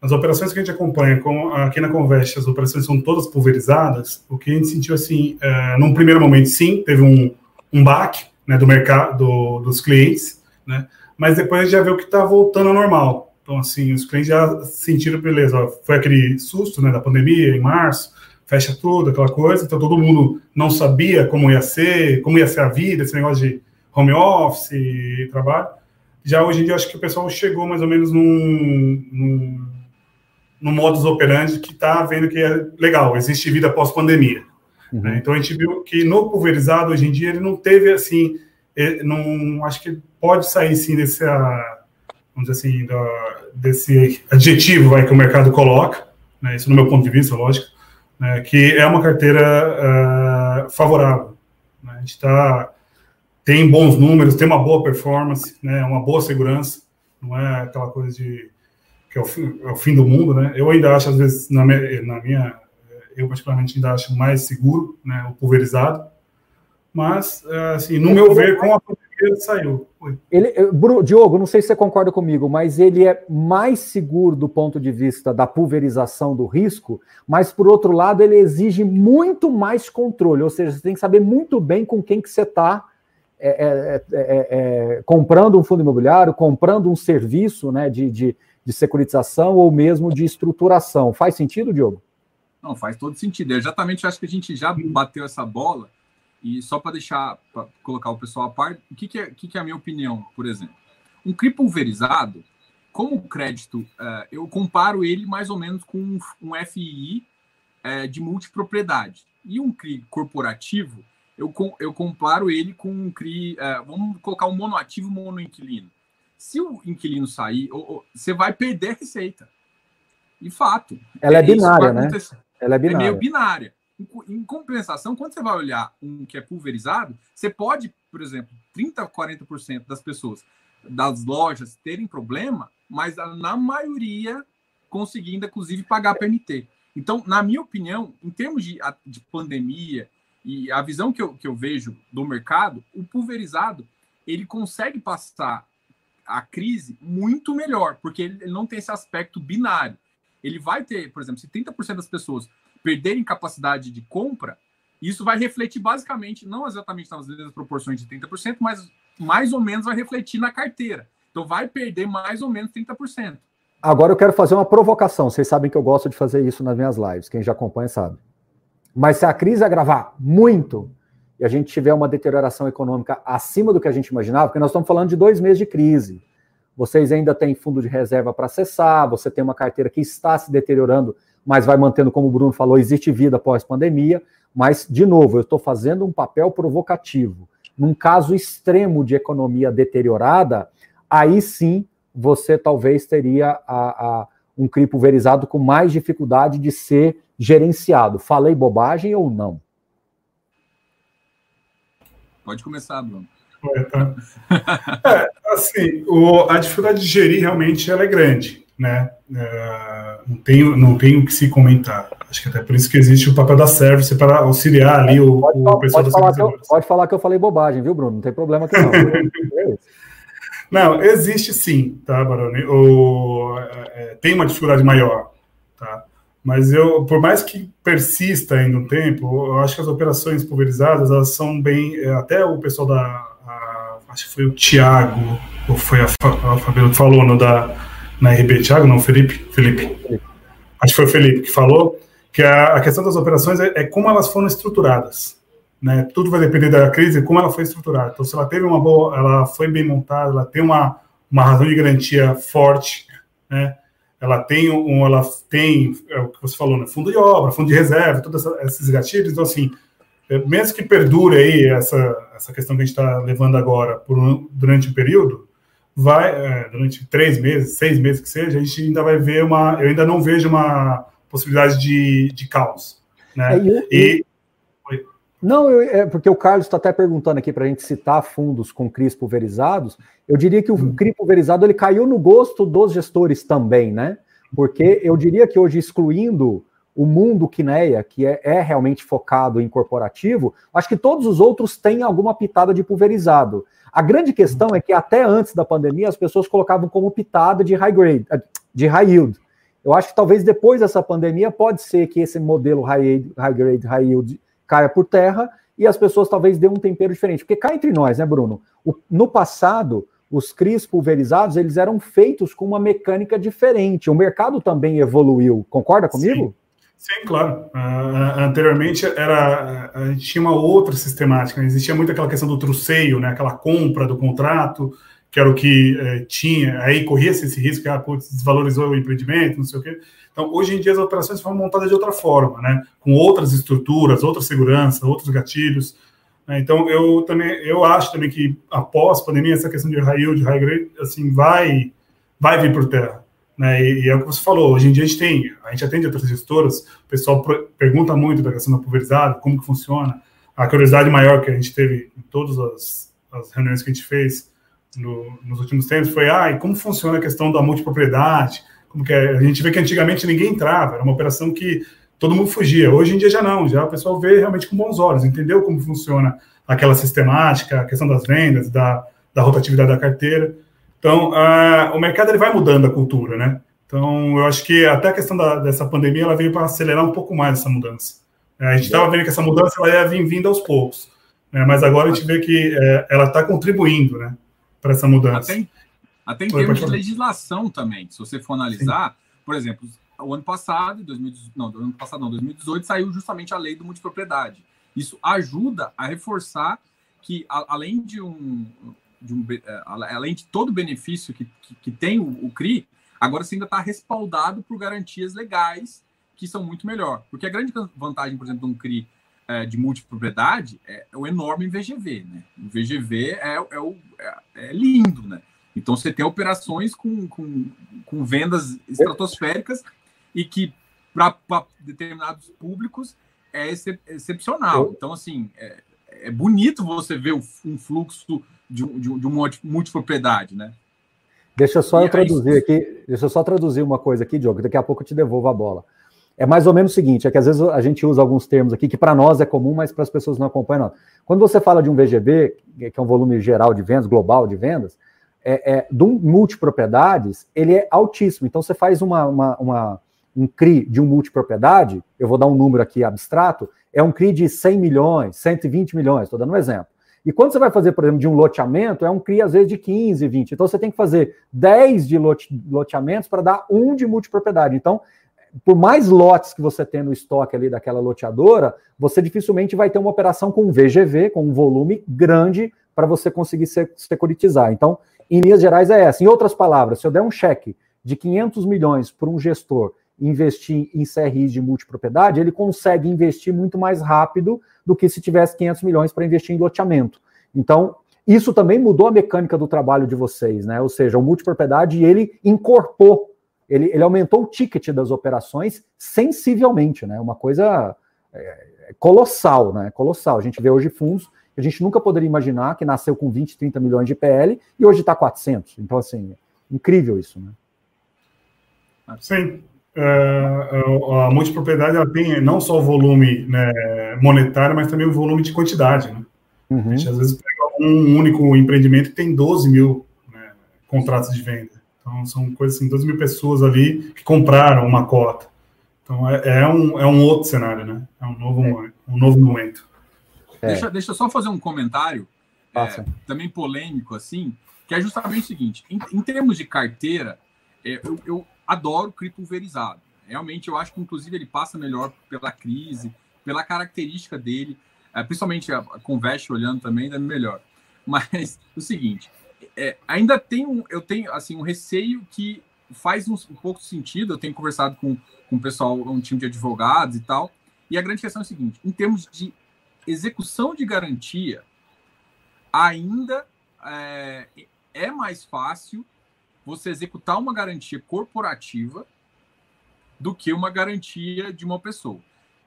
C: As operações que a gente acompanha, com, aqui na Convest, as operações são todas pulverizadas. O que a gente sentiu assim, é, num primeiro momento, sim, teve um, um baque né, do mercado, do, dos clientes, né? Mas depois a gente já viu que está voltando ao normal. Então, assim, os clientes já sentiram, beleza, ó, foi aquele susto né, da pandemia em março, fecha tudo, aquela coisa. Então todo mundo não sabia como ia ser, como ia ser a vida, esse negócio de home office e trabalho. Já hoje em dia, acho que o pessoal chegou mais ou menos num, num, num modus operandi que está vendo que é legal, existe vida pós-pandemia. Uhum. Né? Então a gente viu que no pulverizado, hoje em dia, ele não teve assim, ele, não, acho que pode sair sim desse, vamos dizer assim, da, desse adjetivo vai, que o mercado coloca, né? isso no meu ponto de vista, lógico, né, que é uma carteira uh, favorável. Né? A gente está tem bons números, tem uma boa performance, né, uma boa segurança, não é aquela coisa de que é o, fim, é o fim do mundo, né? Eu ainda acho às vezes na minha, na minha eu particularmente ainda acho mais seguro, né, o pulverizado, mas, é, assim, no meu ver, com a pandemia saiu.
B: Ele, Diogo, não sei se você concorda comigo, mas ele é mais seguro do ponto de vista da pulverização do risco, mas, por outro lado, ele exige muito mais controle, ou seja, você tem que saber muito bem com quem que você está é é, é, é, é, comprando um fundo imobiliário, comprando um serviço né, de, de, de securitização ou mesmo de estruturação. Faz sentido, Diogo?
D: Não, faz todo sentido. Eu exatamente acho que a gente já bateu essa bola e só para deixar, para colocar o pessoal a par, o que, que, é, que, que é a minha opinião, por exemplo? Um CRI pulverizado, como crédito, uh, eu comparo ele mais ou menos com um, um FII uh, de multipropriedade. E um CRI corporativo, eu, eu comparo ele com um CRI, uh, vamos colocar um monoativo monoinquilino. Se o inquilino sair, ou, ou, você vai perder receita. E fato.
B: Ela é, é binária, né? Ela é binária.
D: É meio binária. Em compensação, quando você vai olhar um que é pulverizado, você pode, por exemplo, 30% 40% das pessoas das lojas terem problema, mas na maioria conseguindo, inclusive, pagar PMT. Então, na minha opinião, em termos de, de pandemia e a visão que eu, que eu vejo do mercado, o pulverizado ele consegue passar a crise muito melhor, porque ele não tem esse aspecto binário. Ele vai ter, por exemplo, se 30% das pessoas perderem capacidade de compra, isso vai refletir basicamente, não exatamente nas mesmas proporções de 30%, mas mais ou menos vai refletir na carteira. Então vai perder mais ou menos 30%.
B: Agora eu quero fazer uma provocação. Vocês sabem que eu gosto de fazer isso nas minhas lives. Quem já acompanha sabe. Mas se a crise agravar muito e a gente tiver uma deterioração econômica acima do que a gente imaginava, porque nós estamos falando de dois meses de crise. Vocês ainda têm fundo de reserva para acessar, você tem uma carteira que está se deteriorando mas vai mantendo, como o Bruno falou, existe vida após pandemia. Mas, de novo, eu estou fazendo um papel provocativo. Num caso extremo de economia deteriorada, aí sim você talvez teria a, a, um CRI pulverizado com mais dificuldade de ser gerenciado. Falei bobagem ou não?
D: Pode começar, Bruno.
C: É, tá. (laughs) é, assim, o, a dificuldade de gerir realmente ela é grande né? Uh, não, tenho, não tenho o que se comentar. Acho que até por isso que existe o papel da service para auxiliar ali o, pode, o pessoal
B: pode falar, eu, pode falar que eu falei bobagem, viu, Bruno? Não tem problema aqui não. (laughs)
C: não, existe sim, tá, Baroni? O, é, tem uma dificuldade maior, tá? Mas eu, por mais que persista ainda um tempo, eu acho que as operações pulverizadas, elas são bem. É, até o pessoal da. A, acho que foi o Tiago, ou foi a, a Fabíola que falou, no da na RB, Thiago, não, Felipe? Felipe. Acho que foi o Felipe que falou que a, a questão das operações é, é, como elas foram estruturadas. Né? Tudo vai depender da crise, como ela foi estruturada. Então, se ela teve uma boa, ela foi bem montada, ela tem uma, uma razão de garantia forte, né? ela tem um, ela tem, é o que você falou, né? fundo de obra, fundo de reserva, todos esses gatilhos. Então, assim, é, mesmo que perdure aí essa, essa questão que a gente está levando agora por durante um período, vai, é, durante três meses, seis meses que seja, a gente ainda vai ver uma. Eu ainda não vejo uma possibilidade de, de caos. Né? É, e,
B: não, eu, é porque o Carlos está até perguntando aqui para a gente citar fundos com CRIs pulverizados. Eu diria que o hum. CRI pulverizado ele caiu no gosto dos gestores também, né? Porque eu diria que hoje, excluindo o mundo Kineia, que é, é, realmente focado em corporativo, acho que todos os outros têm alguma pitada de pulverizado. A grande questão é que até antes da pandemia as pessoas colocavam como pitada de high grade, eh, de high yield. Eu acho que talvez depois dessa pandemia pode ser que esse modelo high, high grade, high yield caia por terra e as pessoas talvez dêem um tempero diferente. Porque cá entre nós, né, Bruno? O, no passado, os CRIs pulverizados, eles eram feitos com uma mecânica diferente. O mercado também evoluiu. Concorda comigo? Sim.
C: Sim, claro. Uh, anteriormente era a gente tinha uma outra sistemática. Né? Existia muito aquela questão do truceio, né? Aquela compra do contrato, que era o que eh, tinha. Aí corria-se esse risco, que ah, putz, desvalorizou o empreendimento, não sei o quê. Então, hoje em dia as operações foram montadas de outra forma, né? Com outras estruturas, outra segurança, outros gatilhos. Né? Então, eu também eu acho também que após a pandemia essa questão de yield, de high grade, assim, vai vai vir por terra. Né? E, e, é o que você falou, hoje em dia a gente tem, a gente atende outras gestoras, o pessoal pergunta muito da questão da pulverizada, como que funciona. A curiosidade maior que a gente teve em todas as, as reuniões que a gente fez no, nos últimos tempos foi, ah, e como funciona a questão da multipropriedade? Como que é? A gente vê que antigamente ninguém entrava, era uma operação que todo mundo fugia. Hoje em dia já não, já o pessoal vê realmente com bons olhos, entendeu como funciona aquela sistemática, a questão das vendas, da, da rotatividade da carteira. Então, uh, o mercado ele vai mudando a cultura, né? Então, eu acho que até a questão da, dessa pandemia ela veio para acelerar um pouco mais essa mudança. É, a gente estava vendo que essa mudança ela ia vir vindo aos poucos, né? mas agora a gente vê que é, ela está contribuindo né, para essa mudança.
D: Até, até em termos de legislação também, se você for analisar, Sim. por exemplo, o ano passado, 2018, não, ano passado não, 2018, saiu justamente a lei do multipropriedade. Isso ajuda a reforçar que, além de um, de um é, além de todo o benefício que, que, que tem o, o CRI, Agora você ainda está respaldado por garantias legais que são muito melhor. Porque a grande vantagem, por exemplo, de um CRI é, de multipropriedade é, o enorme VGV. Né? O VGV é, é, o, é, é lindo, né? Então você tem operações com, com, com vendas estratosféricas e que para determinados públicos é excep excepcional. Então, assim, é, é bonito você ver um fluxo de, de, de uma multipropriedade, né?
B: Deixa só eu traduzir aqui, deixa eu só traduzir uma coisa aqui, Diogo, daqui a pouco eu te devolvo a bola. É mais ou menos o seguinte, é que às vezes a gente usa alguns termos aqui que para nós é comum, mas para as pessoas não acompanham. Não. Quando você fala de um VGB, que é um volume geral de vendas, global de vendas, é, é, de um multipropriedades, ele é altíssimo. Então você faz uma, uma, uma, um CRI de um multipropriedade, eu vou dar um número aqui abstrato, é um CRI de 100 milhões, 120 milhões, estou dando um exemplo. E quando você vai fazer, por exemplo, de um loteamento, é um CRI às vezes de 15, 20. Então você tem que fazer 10 de lote, loteamentos para dar um de multipropriedade. Então, por mais lotes que você tem no estoque ali daquela loteadora, você dificilmente vai ter uma operação com VGV, com um volume grande para você conseguir securitizar. Então, em linhas gerais é essa. Em outras palavras, se eu der um cheque de 500 milhões para um gestor investir em CRIs de multipropriedade, ele consegue investir muito mais rápido do que se tivesse 500 milhões para investir em loteamento. Então, isso também mudou a mecânica do trabalho de vocês, né? Ou seja, o multipropriedade, ele incorporou, ele, ele aumentou o ticket das operações sensivelmente, né? Uma coisa é, colossal, né? Colossal. A gente vê hoje fundos que a gente nunca poderia imaginar que nasceu com 20, 30 milhões de PL e hoje está 400. Então, assim, incrível isso, né?
C: Sim, uh, a multipropriedade ela tem não só o volume né, monetário, mas também o volume de quantidade. Né? Uhum. A gente às vezes pega um único empreendimento que tem 12 mil né, contratos de venda. Então são coisas assim, 12 mil pessoas ali que compraram uma cota. Então é, é um, é um outro cenário, né? É um novo, é. um novo momento.
D: É. Deixa, deixa eu só fazer um comentário, é, também polêmico, assim, que é justamente o seguinte: em, em termos de carteira, é, eu, eu adoro CRI pulverizado. Realmente, eu acho que, inclusive, ele passa melhor pela crise, pela característica dele, é, principalmente a, Convest olhando também, ainda melhor. Mas (laughs) o seguinte, é, ainda tem um, eu tenho assim um receio que faz um, um, pouco de sentido. Eu tenho conversado com, com o pessoal, um time de advogados e tal. E a grande questão é a seguinte: em termos de execução de garantia, ainda é, é mais fácil você executar uma garantia corporativa do que uma garantia de uma pessoa.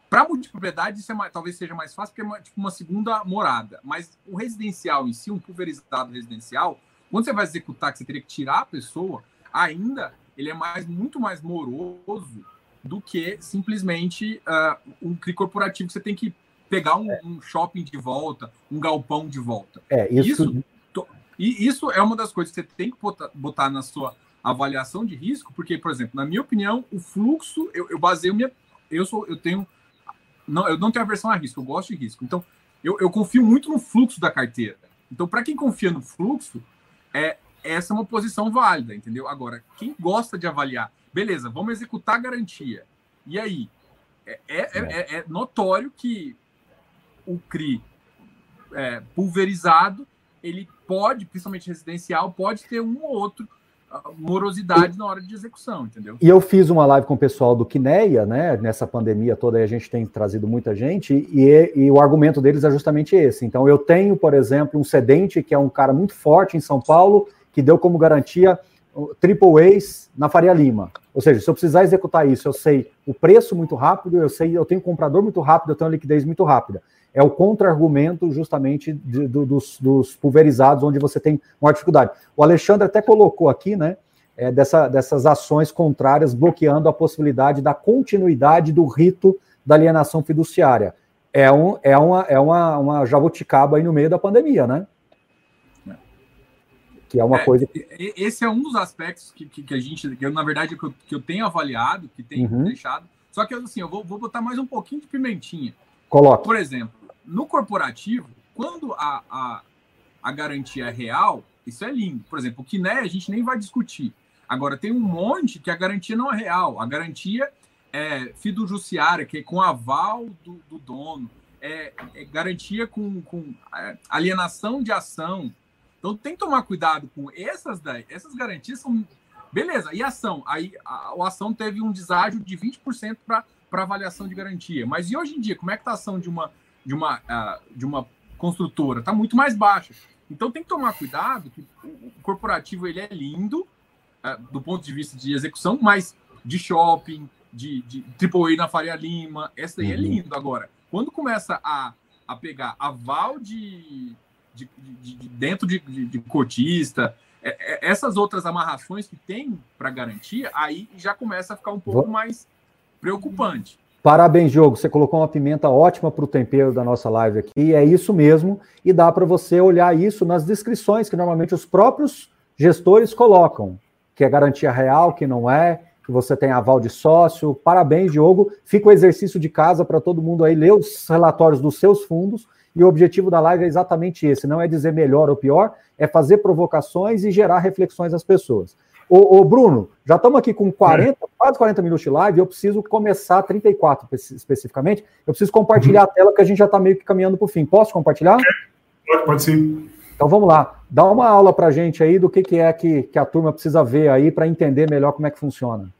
D: Para multipropriedade, isso é mais, talvez seja mais fácil, porque é uma, tipo uma segunda morada. Mas o residencial em si, um pulverizado residencial, quando você vai executar, que você teria que tirar a pessoa, ainda ele é mais muito mais moroso do que simplesmente uh, um CRI corporativo que você tem que pegar um, um, shopping de volta, um galpão de volta.
B: É, isso, isso
D: e isso é uma das coisas que você tem que botar, na sua avaliação de risco, porque, por exemplo, na minha opinião, o fluxo, eu, eu baseio minha. Eu sou, eu tenho. Não, eu não tenho aversão a risco, eu gosto de risco. Então, eu, eu confio muito no fluxo da carteira. Então, para quem confia no fluxo, é, essa é uma posição válida, entendeu? Agora, quem gosta de avaliar, beleza, vamos executar a garantia. E aí? É, é, é, é, é notório que o CRI é, pulverizado ele pode, principalmente residencial, pode ter um ou outro ah, morosidade na hora de execução, entendeu?
B: E eu fiz uma live com o pessoal do Quineia, né? Nessa pandemia toda aí a gente tem trazido muita gente e, e, o argumento deles é justamente esse. Então eu tenho, por exemplo, um cedente que é um cara muito forte em São Paulo que deu como garantia triple A's na Faria Lima. Ou seja, se eu precisar executar isso, eu sei o preço muito rápido, eu sei, eu tenho um comprador muito rápido, eu tenho liquidez muito rápida é o contra-argumento justamente de, do, dos, dos, pulverizados, onde você tem maior dificuldade. O Alexandre até colocou aqui, né, é, dessa, dessas ações contrárias, bloqueando a possibilidade da continuidade do rito da alienação fiduciária. É, um, é, uma, é uma, uma jabuticaba aí no meio da pandemia, né? Que é uma é, coisa.
D: Esse é um dos aspectos que, que, que, a gente, que eu, na verdade, que eu, que eu tenho avaliado, que tenho uhum. deixado. Só que assim, eu vou, vou botar mais um pouquinho de pimentinha.
B: Coloque.
D: Por exemplo, no corporativo, quando a, a, a garantia é real, isso é lindo. Por exemplo, o que né, a gente nem vai discutir. Agora, tem um monte que a garantia não é real. A garantia é fiduciária, que é com aval do, do dono. É, é, garantia com, com é, alienação de ação. Então, tem que tomar cuidado com essas. Essas garantias são... Beleza, e ação? Aí a, a ação teve um deságio de 20% para avaliação de garantia. Mas e hoje em dia, como é que está a ação de uma, de uma, uh, de uma construtora? Está muito mais baixa. Então tem que tomar cuidado que o corporativo ele é lindo, é, do ponto de vista de execução, mas de shopping, de, de AAA na Faria Lima, essa daí é uhum. é lindo. Agora, quando começa a, a pegar aval de, de, de, de dentro de, de, de cotista, é, é, essas outras amarrações que tem para garantia, aí já começa a ficar um pouco mais preocupante.
B: Parabéns, Diogo. Você colocou uma pimenta ótima para o tempero da nossa live aqui. É isso mesmo. E dá para você olhar isso nas descrições que normalmente os próprios gestores colocam que é garantia real, que não é, que você tem aval de sócio. Parabéns, Diogo. Fica o exercício de casa para todo mundo aí ler os relatórios dos seus fundos. E o objetivo da live é exatamente esse: não é dizer melhor ou pior, é fazer provocações e gerar reflexões às pessoas. Ô, ô Bruno, já estamos aqui com 40, é. quase 40 minutos de live, eu preciso começar 34 especificamente. Eu preciso compartilhar uhum. a tela, porque a gente já está meio que caminhando para o fim. Posso compartilhar?
C: Pode, pode sim.
B: Então vamos lá, dá uma aula para a gente aí do que, que é que, que a turma precisa ver aí para entender melhor como é que funciona.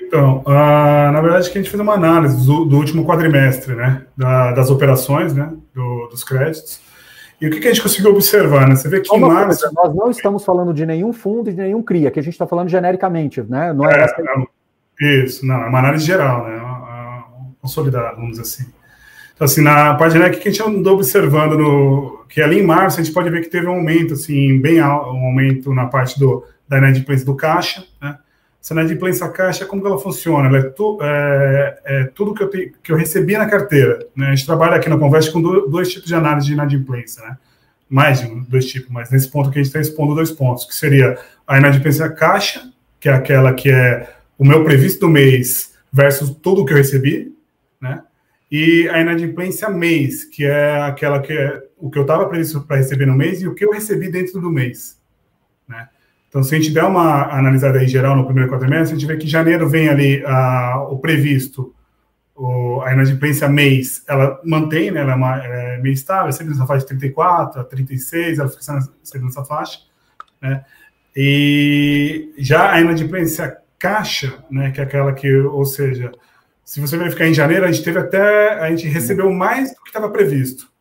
C: Então, uh, na verdade, a gente fez uma análise do, do último quadrimestre, né, da, das operações, né, do, dos créditos. E o que, que, a gente conseguiu observar, né? Você vê que em março...
B: Coisa, nós não estamos falando de nenhum fundo e de nenhum CRIA, que a gente está falando genericamente, né? Não é,
C: é, Isso, não, é uma análise geral, né? Consolidada, vamos dizer assim. Então, assim, na página que a gente andou observando, no, que ali em março a gente pode ver que teve um aumento, assim, bem alto, um aumento na parte do, da inadimplência do caixa, né? Essa inadimplência caixa, como que ela funciona? Ela é, tu, é, é tudo que eu, te, que eu recebi na carteira, né? A gente trabalha aqui na Conversa com do, dois tipos de análise de inadimplência, né? Mais de dois tipos, mas nesse ponto que a gente está expondo dois pontos, que seria a inadimplência caixa, que é aquela que é o meu previsto do mês versus tudo que eu recebi, né? e a inadimplência mês, que é aquela que é o que eu estava previsto para receber no mês e o que eu recebi dentro do mês. Então, se a gente der uma analisada aí geral no primeiro quadrimestre, a gente vê que janeiro vem ali a, o previsto, o, a inadimplência mês, ela mantém, né, ela é, uma, é meio estável, sempre nessa faixa de 34 a 36, ela fica sempre nessa faixa. Né? E já a inadimplência caixa, né, que é aquela que, ou seja, se você verificar em janeiro, a gente teve até. A gente recebeu mais do que estava previsto.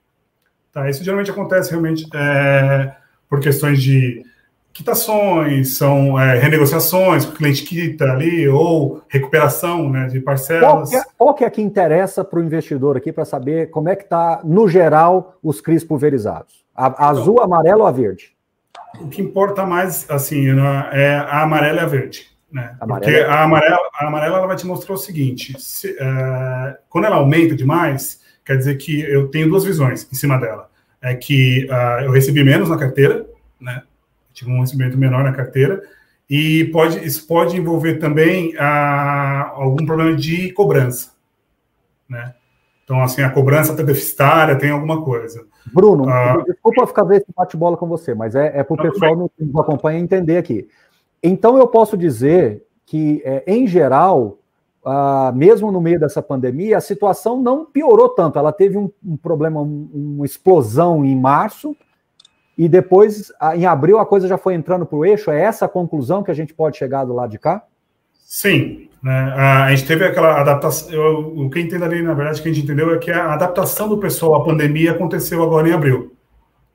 C: Tá? Isso geralmente acontece realmente é, por questões de quitações, são é, renegociações, o cliente quita ali, ou recuperação né, de parcelas.
B: Qual que, é, qual que é que interessa para o investidor aqui para saber como é que está, no geral, os CRIs pulverizados? A, então, azul, amarelo ou a verde?
C: O que importa mais, assim, é a amarela e a verde. Né? Porque a amarela, a amarela ela vai te mostrar o seguinte: se, uh, quando ela aumenta demais, quer dizer que eu tenho duas visões em cima dela. É que uh, eu recebi menos na carteira, né? Tive um recebimento menor na carteira, e pode, isso pode envolver também uh, algum problema de cobrança, né? Então, assim, a cobrança está deficitária, tem alguma coisa.
B: Bruno, desculpa ficar vendo esse bate-bola com você, mas é, é para o pessoal que nos acompanha entender aqui. Então, eu posso dizer que, é, em geral, ah, mesmo no meio dessa pandemia, a situação não piorou tanto. Ela teve um, um problema, um, uma explosão em março, e depois, em abril, a coisa já foi entrando para o eixo. É essa a conclusão que a gente pode chegar do lado de cá?
C: Sim. Né? A gente teve aquela adaptação. Eu, o que entendo ali, na verdade, que a gente entendeu é que a adaptação do pessoal à pandemia aconteceu agora em abril.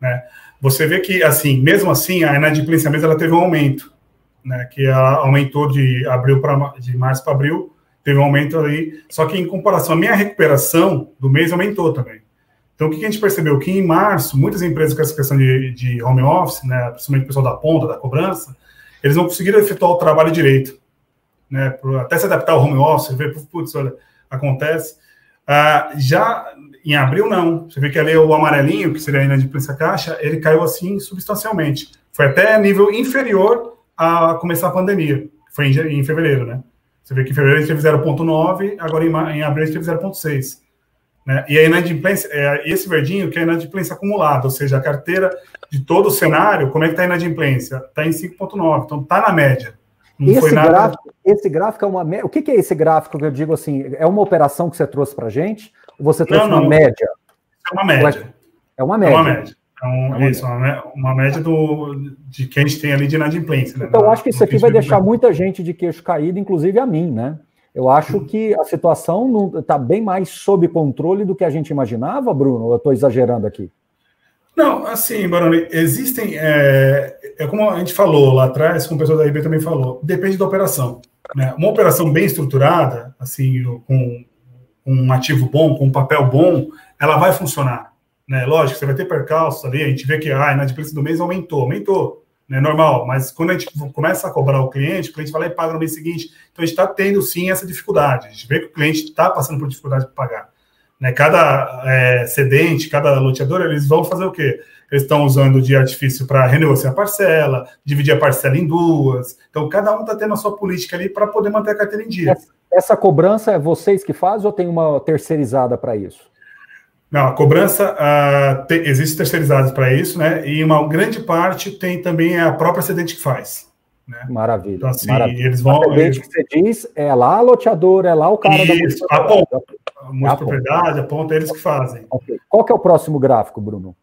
C: Né? Você vê que, assim, mesmo assim, a inadimplência mesmo ela teve um aumento né, que aumentou de abril para de março para abril, teve um aumento aí. Só que em comparação, a minha recuperação do mês aumentou também. Então, o que a gente percebeu? Que em março, muitas empresas com essa questão de, de home office, né, principalmente o pessoal da ponta, da cobrança, eles não conseguiram efetuar o trabalho direito. Né? Até se adaptar ao home office, ver, putz, olha, acontece. Ah, já em abril, não. Você vê que ali o amarelinho, que seria a inadimplência caixa, ele caiu assim substancialmente. Foi até nível inferior a começar a pandemia. Foi em, em fevereiro, né? Você vê que em fevereiro a gente teve 0,9, agora em, em abril a gente teve 0,6. Né? E a inadimplência, é, esse verdinho que é a inadimplência acumulada, ou seja, a carteira de todo o cenário, como é que está a inadimplência? Está em 5,9, então está na média.
B: Não esse, nada... gráfico, esse gráfico é uma. O que, que, é esse gráfico que eu digo assim? É uma operação que você trouxe para a gente? Ou você trouxe não, não, uma média?
C: É uma média.
B: É uma média. É uma média.
C: É, um, é uma, isso, média. uma média do, de que a gente tem ali de inadimplência. Né?
B: Então, acho que isso aqui vai deixar muita gente de queixo caído, inclusive a mim, né? Eu acho que a situação está bem mais sob controle do que a gente imaginava, Bruno. eu estou exagerando aqui?
C: Não, assim, Baroni, existem. É, é, como a gente falou lá atrás, como o pessoal da IB também falou, depende da operação. Né? Uma operação bem estruturada, assim, com um ativo bom, com um papel bom, ela vai funcionar. Né? Lógico, você vai ter percalços ali, a gente vê que ah, a inadimplência do mês aumentou, aumentou né, normal, mas quando a gente começa a cobrar o cliente, o cliente vai lá e paga no mês seguinte. Então a gente está tendo sim essa dificuldade. A gente vê que o cliente está passando por dificuldade para pagar. Né, cada é, cedente, cada loteador, eles vão fazer o quê? Eles estão usando de artifício para renegociar a parcela, dividir a parcela em duas. Então, cada um está tendo a sua política ali para poder manter a carteira em dia.
B: Essa, essa cobrança é vocês que fazem ou tem uma terceirizada para isso?
C: Não, a cobrança uh, te, existe terceirizados para isso, né? E uma grande parte tem também a própria cedente que faz. Né?
B: Maravilha.
C: Então, assim,
B: maravilha.
C: eles vão.
B: A cedente que você diz é lá a loteador, é lá o cara
C: isso, da ponta. A multipropriedade, a ponta, eles que fazem.
B: Okay. Qual que é o próximo gráfico, Bruno?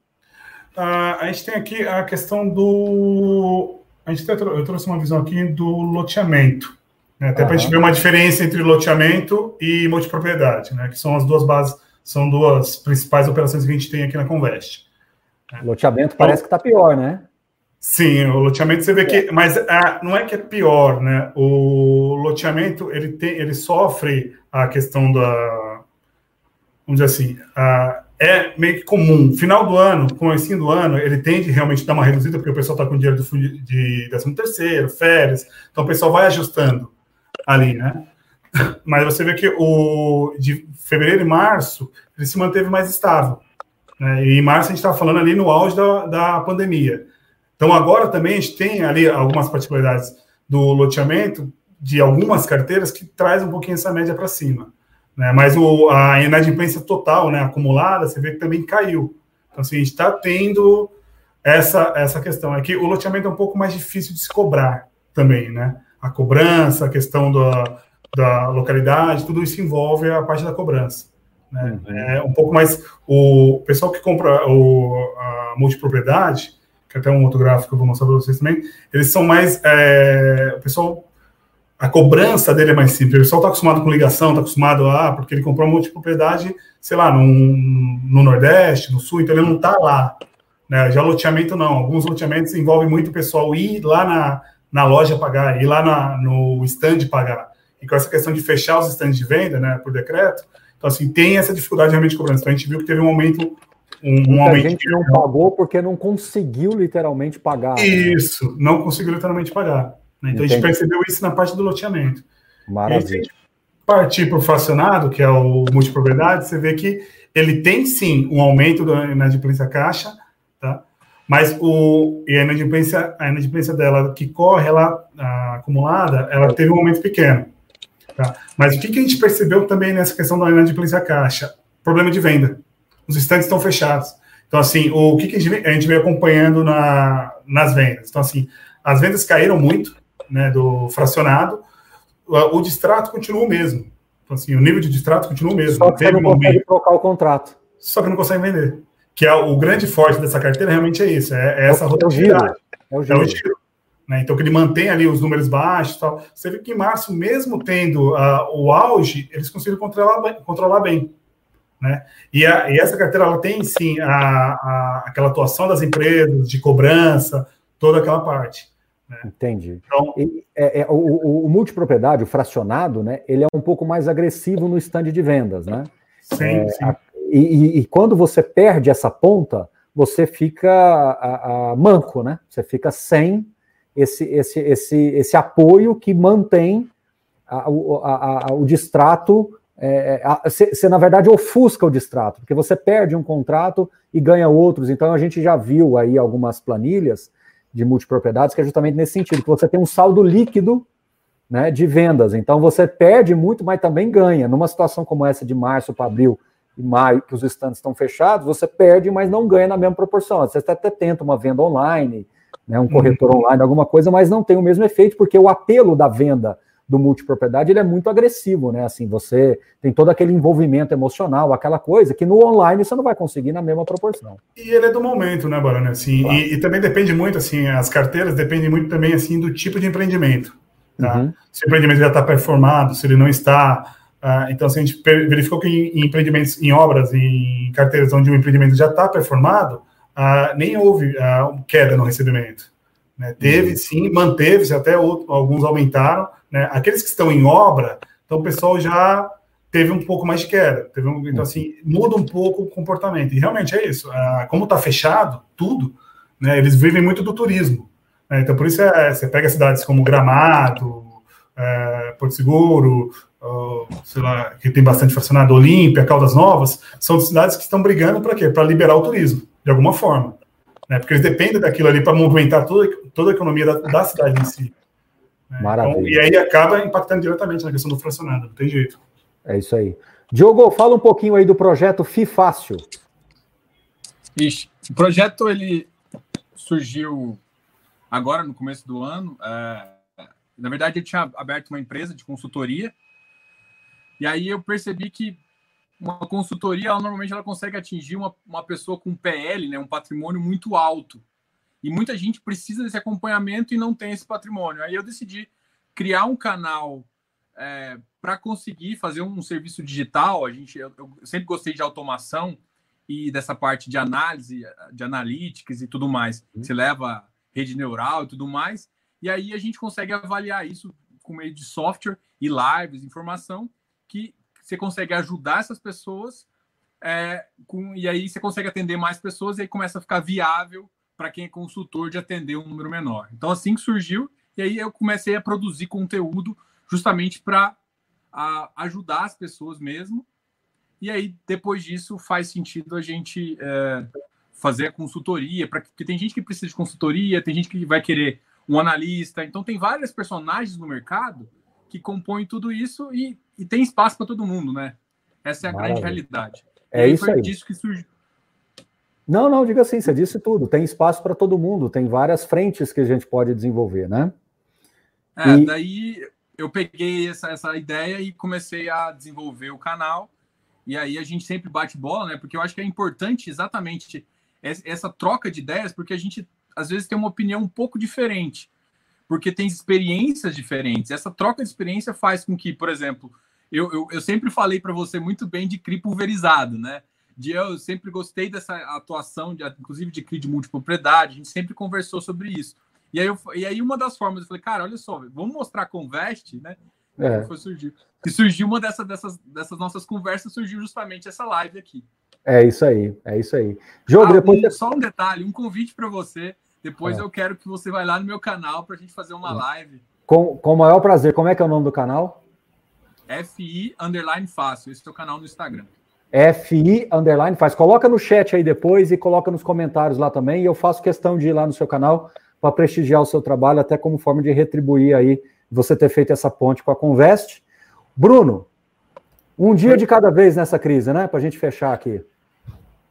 C: Uh, a gente tem aqui a questão do. A gente eu trouxe uma visão aqui do loteamento. Né? Até para a gente ver uma diferença entre loteamento e multipropriedade, né? Que são as duas bases são duas principais operações que a gente tem aqui na Convest.
B: O loteamento parece que está pior, né?
C: Sim, o loteamento você vê que, mas ah, não é que é pior, né? O loteamento ele tem, ele sofre a questão da, vamos dizer assim, a, é meio que comum. Final do ano, comecinho do ano, ele tende realmente a dar uma reduzida porque o pessoal está com dinheiro do, de 13 terceiro, férias, então o pessoal vai ajustando ali, né? Mas você vê que o de fevereiro e março ele se manteve mais estável. Né? E em março a gente estava falando ali no auge da, da pandemia. Então agora também a gente tem ali algumas particularidades do loteamento de algumas carteiras que traz um pouquinho essa média para cima. Né? Mas o, a inadimplência total, né, acumulada, você vê que também caiu. Então assim, a gente está tendo essa, essa questão. É que o loteamento é um pouco mais difícil de se cobrar também, né? A cobrança, a questão da, da localidade, tudo isso envolve a parte da cobrança. Né? Uhum. É um pouco mais. O pessoal que compra o, a multipropriedade, que é até um outro gráfico que eu vou mostrar para vocês também, eles são mais. É, o pessoal. A cobrança dele é mais simples. O pessoal está acostumado com ligação, está acostumado a. Porque ele comprou uma multipropriedade, sei lá, num, no Nordeste, no Sul, então ele não está lá. Né? Já loteamento não. Alguns loteamentos envolvem muito o pessoal ir lá na, na loja pagar, ir lá na, no stand pagar e com essa questão de fechar os estandes de venda, né, por decreto, então, assim, tem essa dificuldade realmente de cobrança. Então, a gente viu que teve um aumento. Um, um aumento
B: a gente não pagou porque não conseguiu literalmente pagar.
C: Né? Isso, né? não conseguiu literalmente pagar. Né? Então, Entendi. a gente percebeu isso na parte do loteamento.
B: Maravilha. E
C: partir para o fracionado, que é o multipropriedade, você vê que ele tem sim um aumento da inadimplência caixa, tá? Mas o, e a inadimplência, a inadimplência dela que corre ela acumulada, ela teve um aumento pequeno. Tá? Mas o que, que a gente percebeu também nessa questão da inadimplência caixa? Problema de venda. Os estantes estão fechados. Então, assim, o que, que a, gente, a gente veio acompanhando na, nas vendas? Então, assim, as vendas caíram muito, né, do fracionado, o, o distrato continua o mesmo. Então, assim, o nível de distrato continua o mesmo.
B: Só que você não consegue trocar o contrato.
C: Só que não consegue vender. Que é o grande forte dessa carteira realmente é isso, é, é essa rotatividade.
B: É o giro. É o giro.
C: Né? Então, que ele mantém ali os números baixos tal. Você vê que em março, mesmo tendo uh, o auge, eles conseguiram controlar bem. Controlar bem né? E, a, e, essa carteira ela tem sim a, a, aquela atuação das empresas, de cobrança, toda aquela parte.
B: Né? Entendi. Então, e, é, é, o, o, multipropriedade, o fracionado, né, ele é um pouco mais agressivo no stand de vendas, né?
C: Sim, é, sim.
B: E, e, quando você perde essa ponta, você fica a, manco, né? Você fica sem esse, esse, esse, esse apoio que mantém a, a, a, o distrato. Você, é, na verdade, ofusca o distrato, porque você perde um contrato e ganha outros. Então, a gente já viu aí algumas planilhas de multipropriedades que é justamente nesse sentido, que você tem um saldo líquido né, de vendas. Então, você perde muito, mas também ganha. Numa situação como essa de março para abril, e maio, que os estandes estão fechados, você perde, mas não ganha na mesma proporção. Você até tenta uma venda online, né, um corretor uhum. online, alguma coisa, mas não tem o mesmo efeito, porque o apelo da venda do multipropriedade ele é muito agressivo, né? Assim, você tem todo aquele envolvimento emocional, aquela coisa que no online você não vai conseguir na mesma proporção.
C: E ele é do momento, né, Barone? Assim, claro. e, e, também depende muito, assim, as carteiras dependem muito também, assim, do tipo de empreendimento. Tá? Uhum. Se o empreendimento já está performado, se ele não está, ah, então, se a gente verificou que em, empreendimentos, em obras, em carteiras onde o empreendimento já está performado, ah, nem houve ah, queda no recebimento. Né? Teve uhum. sim, manteve-se, até outro, alguns aumentaram. Né? Aqueles que estão em obra, então o pessoal já teve um pouco mais de queda. Um, então, uhum. assim, muda um pouco o comportamento. E realmente é isso. como está fechado, tudo, né, eles vivem muito do turismo. Né? Então, por isso é, você pega cidades como Gramado, é, Porto Seguro, sei lá, que tem bastante fracionado, Olímpia, Caldas Novas, são cidades que estão brigando para quê? Para liberar o turismo, de alguma forma. Né? Porque eles dependem daquilo ali para movimentar toda, toda a economia da, da cidade em si. Né? Maravilha. Então, e aí acaba impactando diretamente na questão do fracionado, não tem jeito.
B: É isso aí. Diogo, fala um pouquinho aí do projeto FIFácil.
D: Ixi, o projeto ele surgiu agora no começo do ano. É, na verdade, eu tinha aberto uma empresa de consultoria e aí eu percebi que uma consultoria, ela, normalmente ela consegue atingir uma, uma pessoa com PL, né, um patrimônio muito alto. E muita gente precisa desse acompanhamento e não tem esse patrimônio. Aí eu decidi criar um canal é, para conseguir fazer um serviço digital. A gente, eu, eu, sempre gostei de automação e dessa parte de análise, de analytics e tudo mais. Uhum. Você leva rede neural e tudo mais. E aí a gente consegue avaliar isso com meio de software e lives, informação que você consegue ajudar essas pessoas é, com, e aí você consegue atender mais pessoas e aí começa a ficar viável para quem é consultor de atender um número menor. Então, assim que surgiu, e aí eu comecei a produzir conteúdo justamente para ajudar as pessoas mesmo. E aí, depois disso, faz sentido a gente é, fazer a consultoria, pra, porque tem gente que precisa de consultoria, tem gente que vai querer um analista. Então, tem vários personagens no mercado que compõem tudo isso e, e tem espaço para todo mundo, né? Essa é a Maravilha. grande realidade.
B: É isso aí. disso que surgiu. Não, não, diga assim, você disse tudo. Tem espaço para todo mundo, tem várias frentes que a gente pode desenvolver, né?
D: É, e... daí eu peguei essa, essa ideia e comecei a desenvolver o canal. E aí a gente sempre bate bola, né? Porque eu acho que é importante exatamente essa troca de ideias, porque a gente às vezes tem uma opinião um pouco diferente porque tem experiências diferentes. Essa troca de experiência faz com que, por exemplo, eu, eu, eu sempre falei para você muito bem de CRI pulverizado, né? De eu sempre gostei dessa atuação, de, inclusive de CRI de multipropriedade, a gente sempre conversou sobre isso. E aí, eu, e aí uma das formas, eu falei, cara, olha só, vamos mostrar com Vest, né? É. Foi surgir. E surgiu uma dessa, dessas, dessas nossas conversas, surgiu justamente essa live aqui.
B: É isso aí, é isso aí. Jogo, ah,
D: depois... Um, só um detalhe, um convite para você depois é. eu quero que você vá lá no meu canal para a gente fazer uma é. live.
B: Com, com o maior prazer. Como é que é o nome do canal?
D: FI Underline Fácil. Esse é o canal no Instagram.
B: FI Underline Fácil. Coloca no chat aí depois e coloca nos comentários lá também. E eu faço questão de ir lá no seu canal para prestigiar o seu trabalho, até como forma de retribuir aí você ter feito essa ponte com a Convest. Bruno, um dia de cada vez nessa crise, né? Para a gente fechar aqui.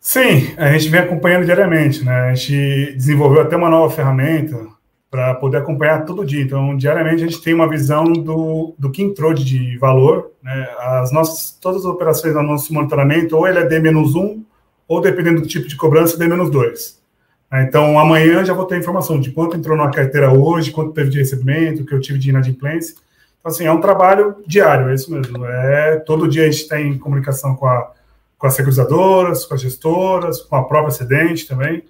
C: Sim, a gente vem acompanhando diariamente, né? A gente desenvolveu até uma nova ferramenta para poder acompanhar todo dia. Então, diariamente a gente tem uma visão do, do que entrou de valor, né? As nossas todas as operações do nosso monitoramento, ou ele é D-1, ou dependendo do tipo de cobrança, D-2. Né? Então, amanhã já vou ter informação de quanto entrou na carteira hoje, quanto teve de recebimento, o que eu tive de inadimplência. Então, assim, é um trabalho diário, é isso mesmo. É, todo dia a gente tem comunicação com a com as securizadoras, com as gestoras, com a própria cedente também.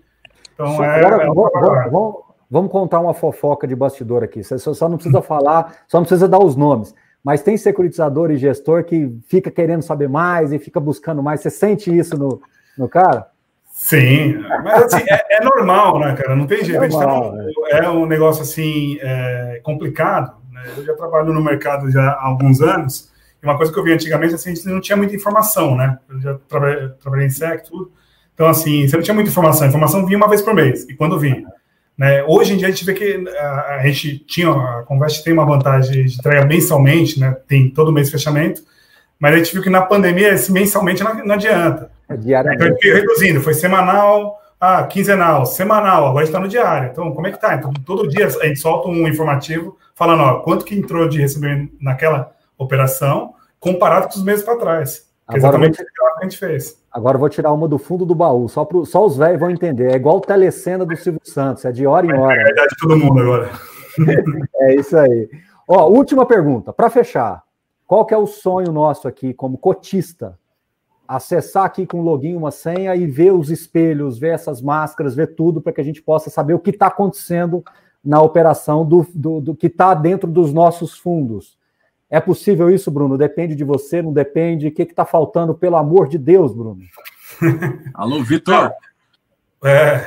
C: Então, é, Agora, é
B: vamos, vamos, vamos, contar uma fofoca de bastidor aqui. Você só, só não precisa falar, só não precisa dar os nomes. Mas tem securitizador e gestor que fica querendo saber mais e fica buscando mais. Você sente isso no, no cara?
C: Sim, mas assim, é, é, normal, né, cara? Não tem jeito. É, normal, tá, é um negócio assim é, complicado. Né? Eu já trabalho no mercado já há alguns anos, uma coisa que eu vi antigamente, assim, a gente não tinha muita informação, né? Eu já trabalhei, trabalhei em SEC, tudo. Então, assim, você não tinha muita informação. A informação vinha uma vez por mês, e quando vinha. Né? Hoje em dia a gente vê que a, a gente tinha, a Convest tem uma vantagem de entrega mensalmente, né? Tem todo mês fechamento, mas a gente viu que na pandemia esse mensalmente não, não adianta. É diariamente. Então a gente foi reduzindo, foi semanal, ah, quinzenal, semanal, agora está no diário. Então, como é que tá? Então, todo dia a gente solta um informativo falando, ó, quanto que entrou de receber naquela operação, comparado com os meses para trás. Que exatamente o que a gente fez.
B: Agora vou tirar uma do fundo do baú, só, pro, só os velhos vão entender. É igual telecena do Silvio Santos, é de hora em hora. É
C: verdade de todo mundo agora. (laughs)
B: é isso aí. Ó, última pergunta, para fechar. Qual que é o sonho nosso aqui como cotista? Acessar aqui com login uma senha e ver os espelhos, ver essas máscaras, ver tudo para que a gente possa saber o que está acontecendo na operação do, do, do que está dentro dos nossos fundos. É possível isso, Bruno? Depende de você, não depende? O que está faltando, pelo amor de Deus, Bruno? (laughs)
E: Alô, Vitor.
C: É,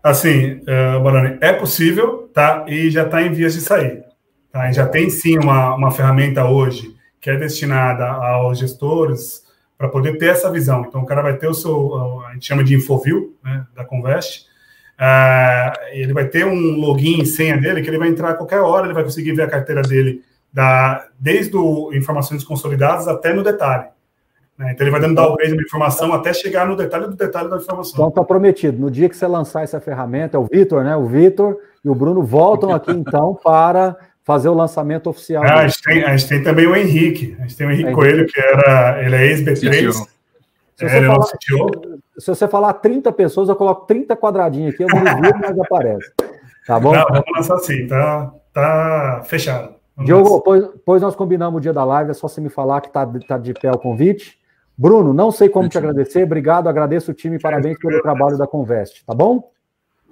C: assim, uh, Baroni, é possível, tá? E já está em vias de sair. Tá? já tem sim uma, uma ferramenta hoje que é destinada aos gestores para poder ter essa visão. Então, o cara vai ter o seu, a gente chama de Infoview, né, da Convest. Uh, ele vai ter um login e senha dele que ele vai entrar a qualquer hora, ele vai conseguir ver a carteira dele da, desde o, informações consolidadas até no detalhe. Né? Então ele vai dando downgrade da informação até chegar no detalhe do detalhe da informação.
B: Então está prometido. No dia que você lançar essa ferramenta, é o Vitor, né? O Vitor e o Bruno voltam aqui (laughs) então para fazer o lançamento oficial.
C: Ah, a, gente tem, a, gente tem, também o Henrique. A gente tem o Henrique é, Coelho, que era, ele é ex-B3. Se,
B: é, falar, se você falar 30 pessoas, eu coloco 30 quadradinhos aqui, eu não vi, mas aparece. Tá bom? Não,
C: vamos lançar assim, tá, tá fechado.
B: Diogo, pois, pois, nós combinamos o dia da live, é só você me falar que está tá de pé o convite. Bruno, não sei como te agradecer, obrigado, agradeço o time, parabéns pelo trabalho da Convest, tá bom?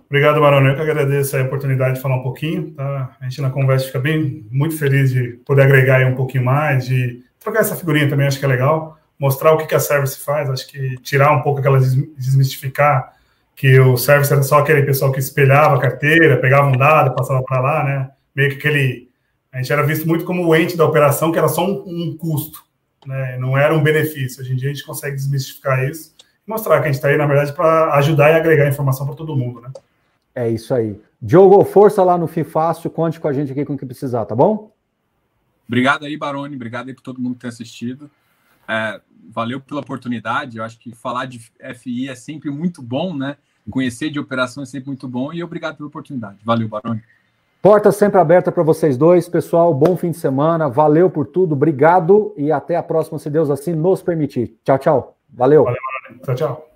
C: Obrigado, Marão, eu que agradeço a oportunidade de falar um pouquinho, tá? A gente na Convest fica bem, muito feliz de poder agregar aí um pouquinho mais, de trocar essa figurinha também, acho que é legal, mostrar o que, que a Service faz, acho que tirar um pouco aquela, desmistificar que o Service era só aquele pessoal que espelhava a carteira, pegava um dado, passava para lá, né? Meio que aquele a gente era visto muito como o ente da operação, que era só um, um custo, né? não era um benefício. Hoje em dia a gente consegue desmistificar isso e mostrar que a gente está aí, na verdade, para ajudar e agregar informação para todo mundo. Né?
B: É isso aí. Diogo, força lá no FIFácil, conte com a gente aqui com o que precisar, tá bom?
E: Obrigado aí, Baroni, obrigado aí por todo mundo que tem assistido. É, valeu pela oportunidade, eu acho que falar de FI é sempre muito bom, né? Conhecer de operação é sempre muito bom e obrigado pela oportunidade. Valeu, Baroni.
B: Porta sempre aberta para vocês dois, pessoal. Bom fim de semana. Valeu por tudo. Obrigado e até a próxima, se Deus assim nos permitir. Tchau, tchau. Valeu. Valeu,
C: tchau, tchau.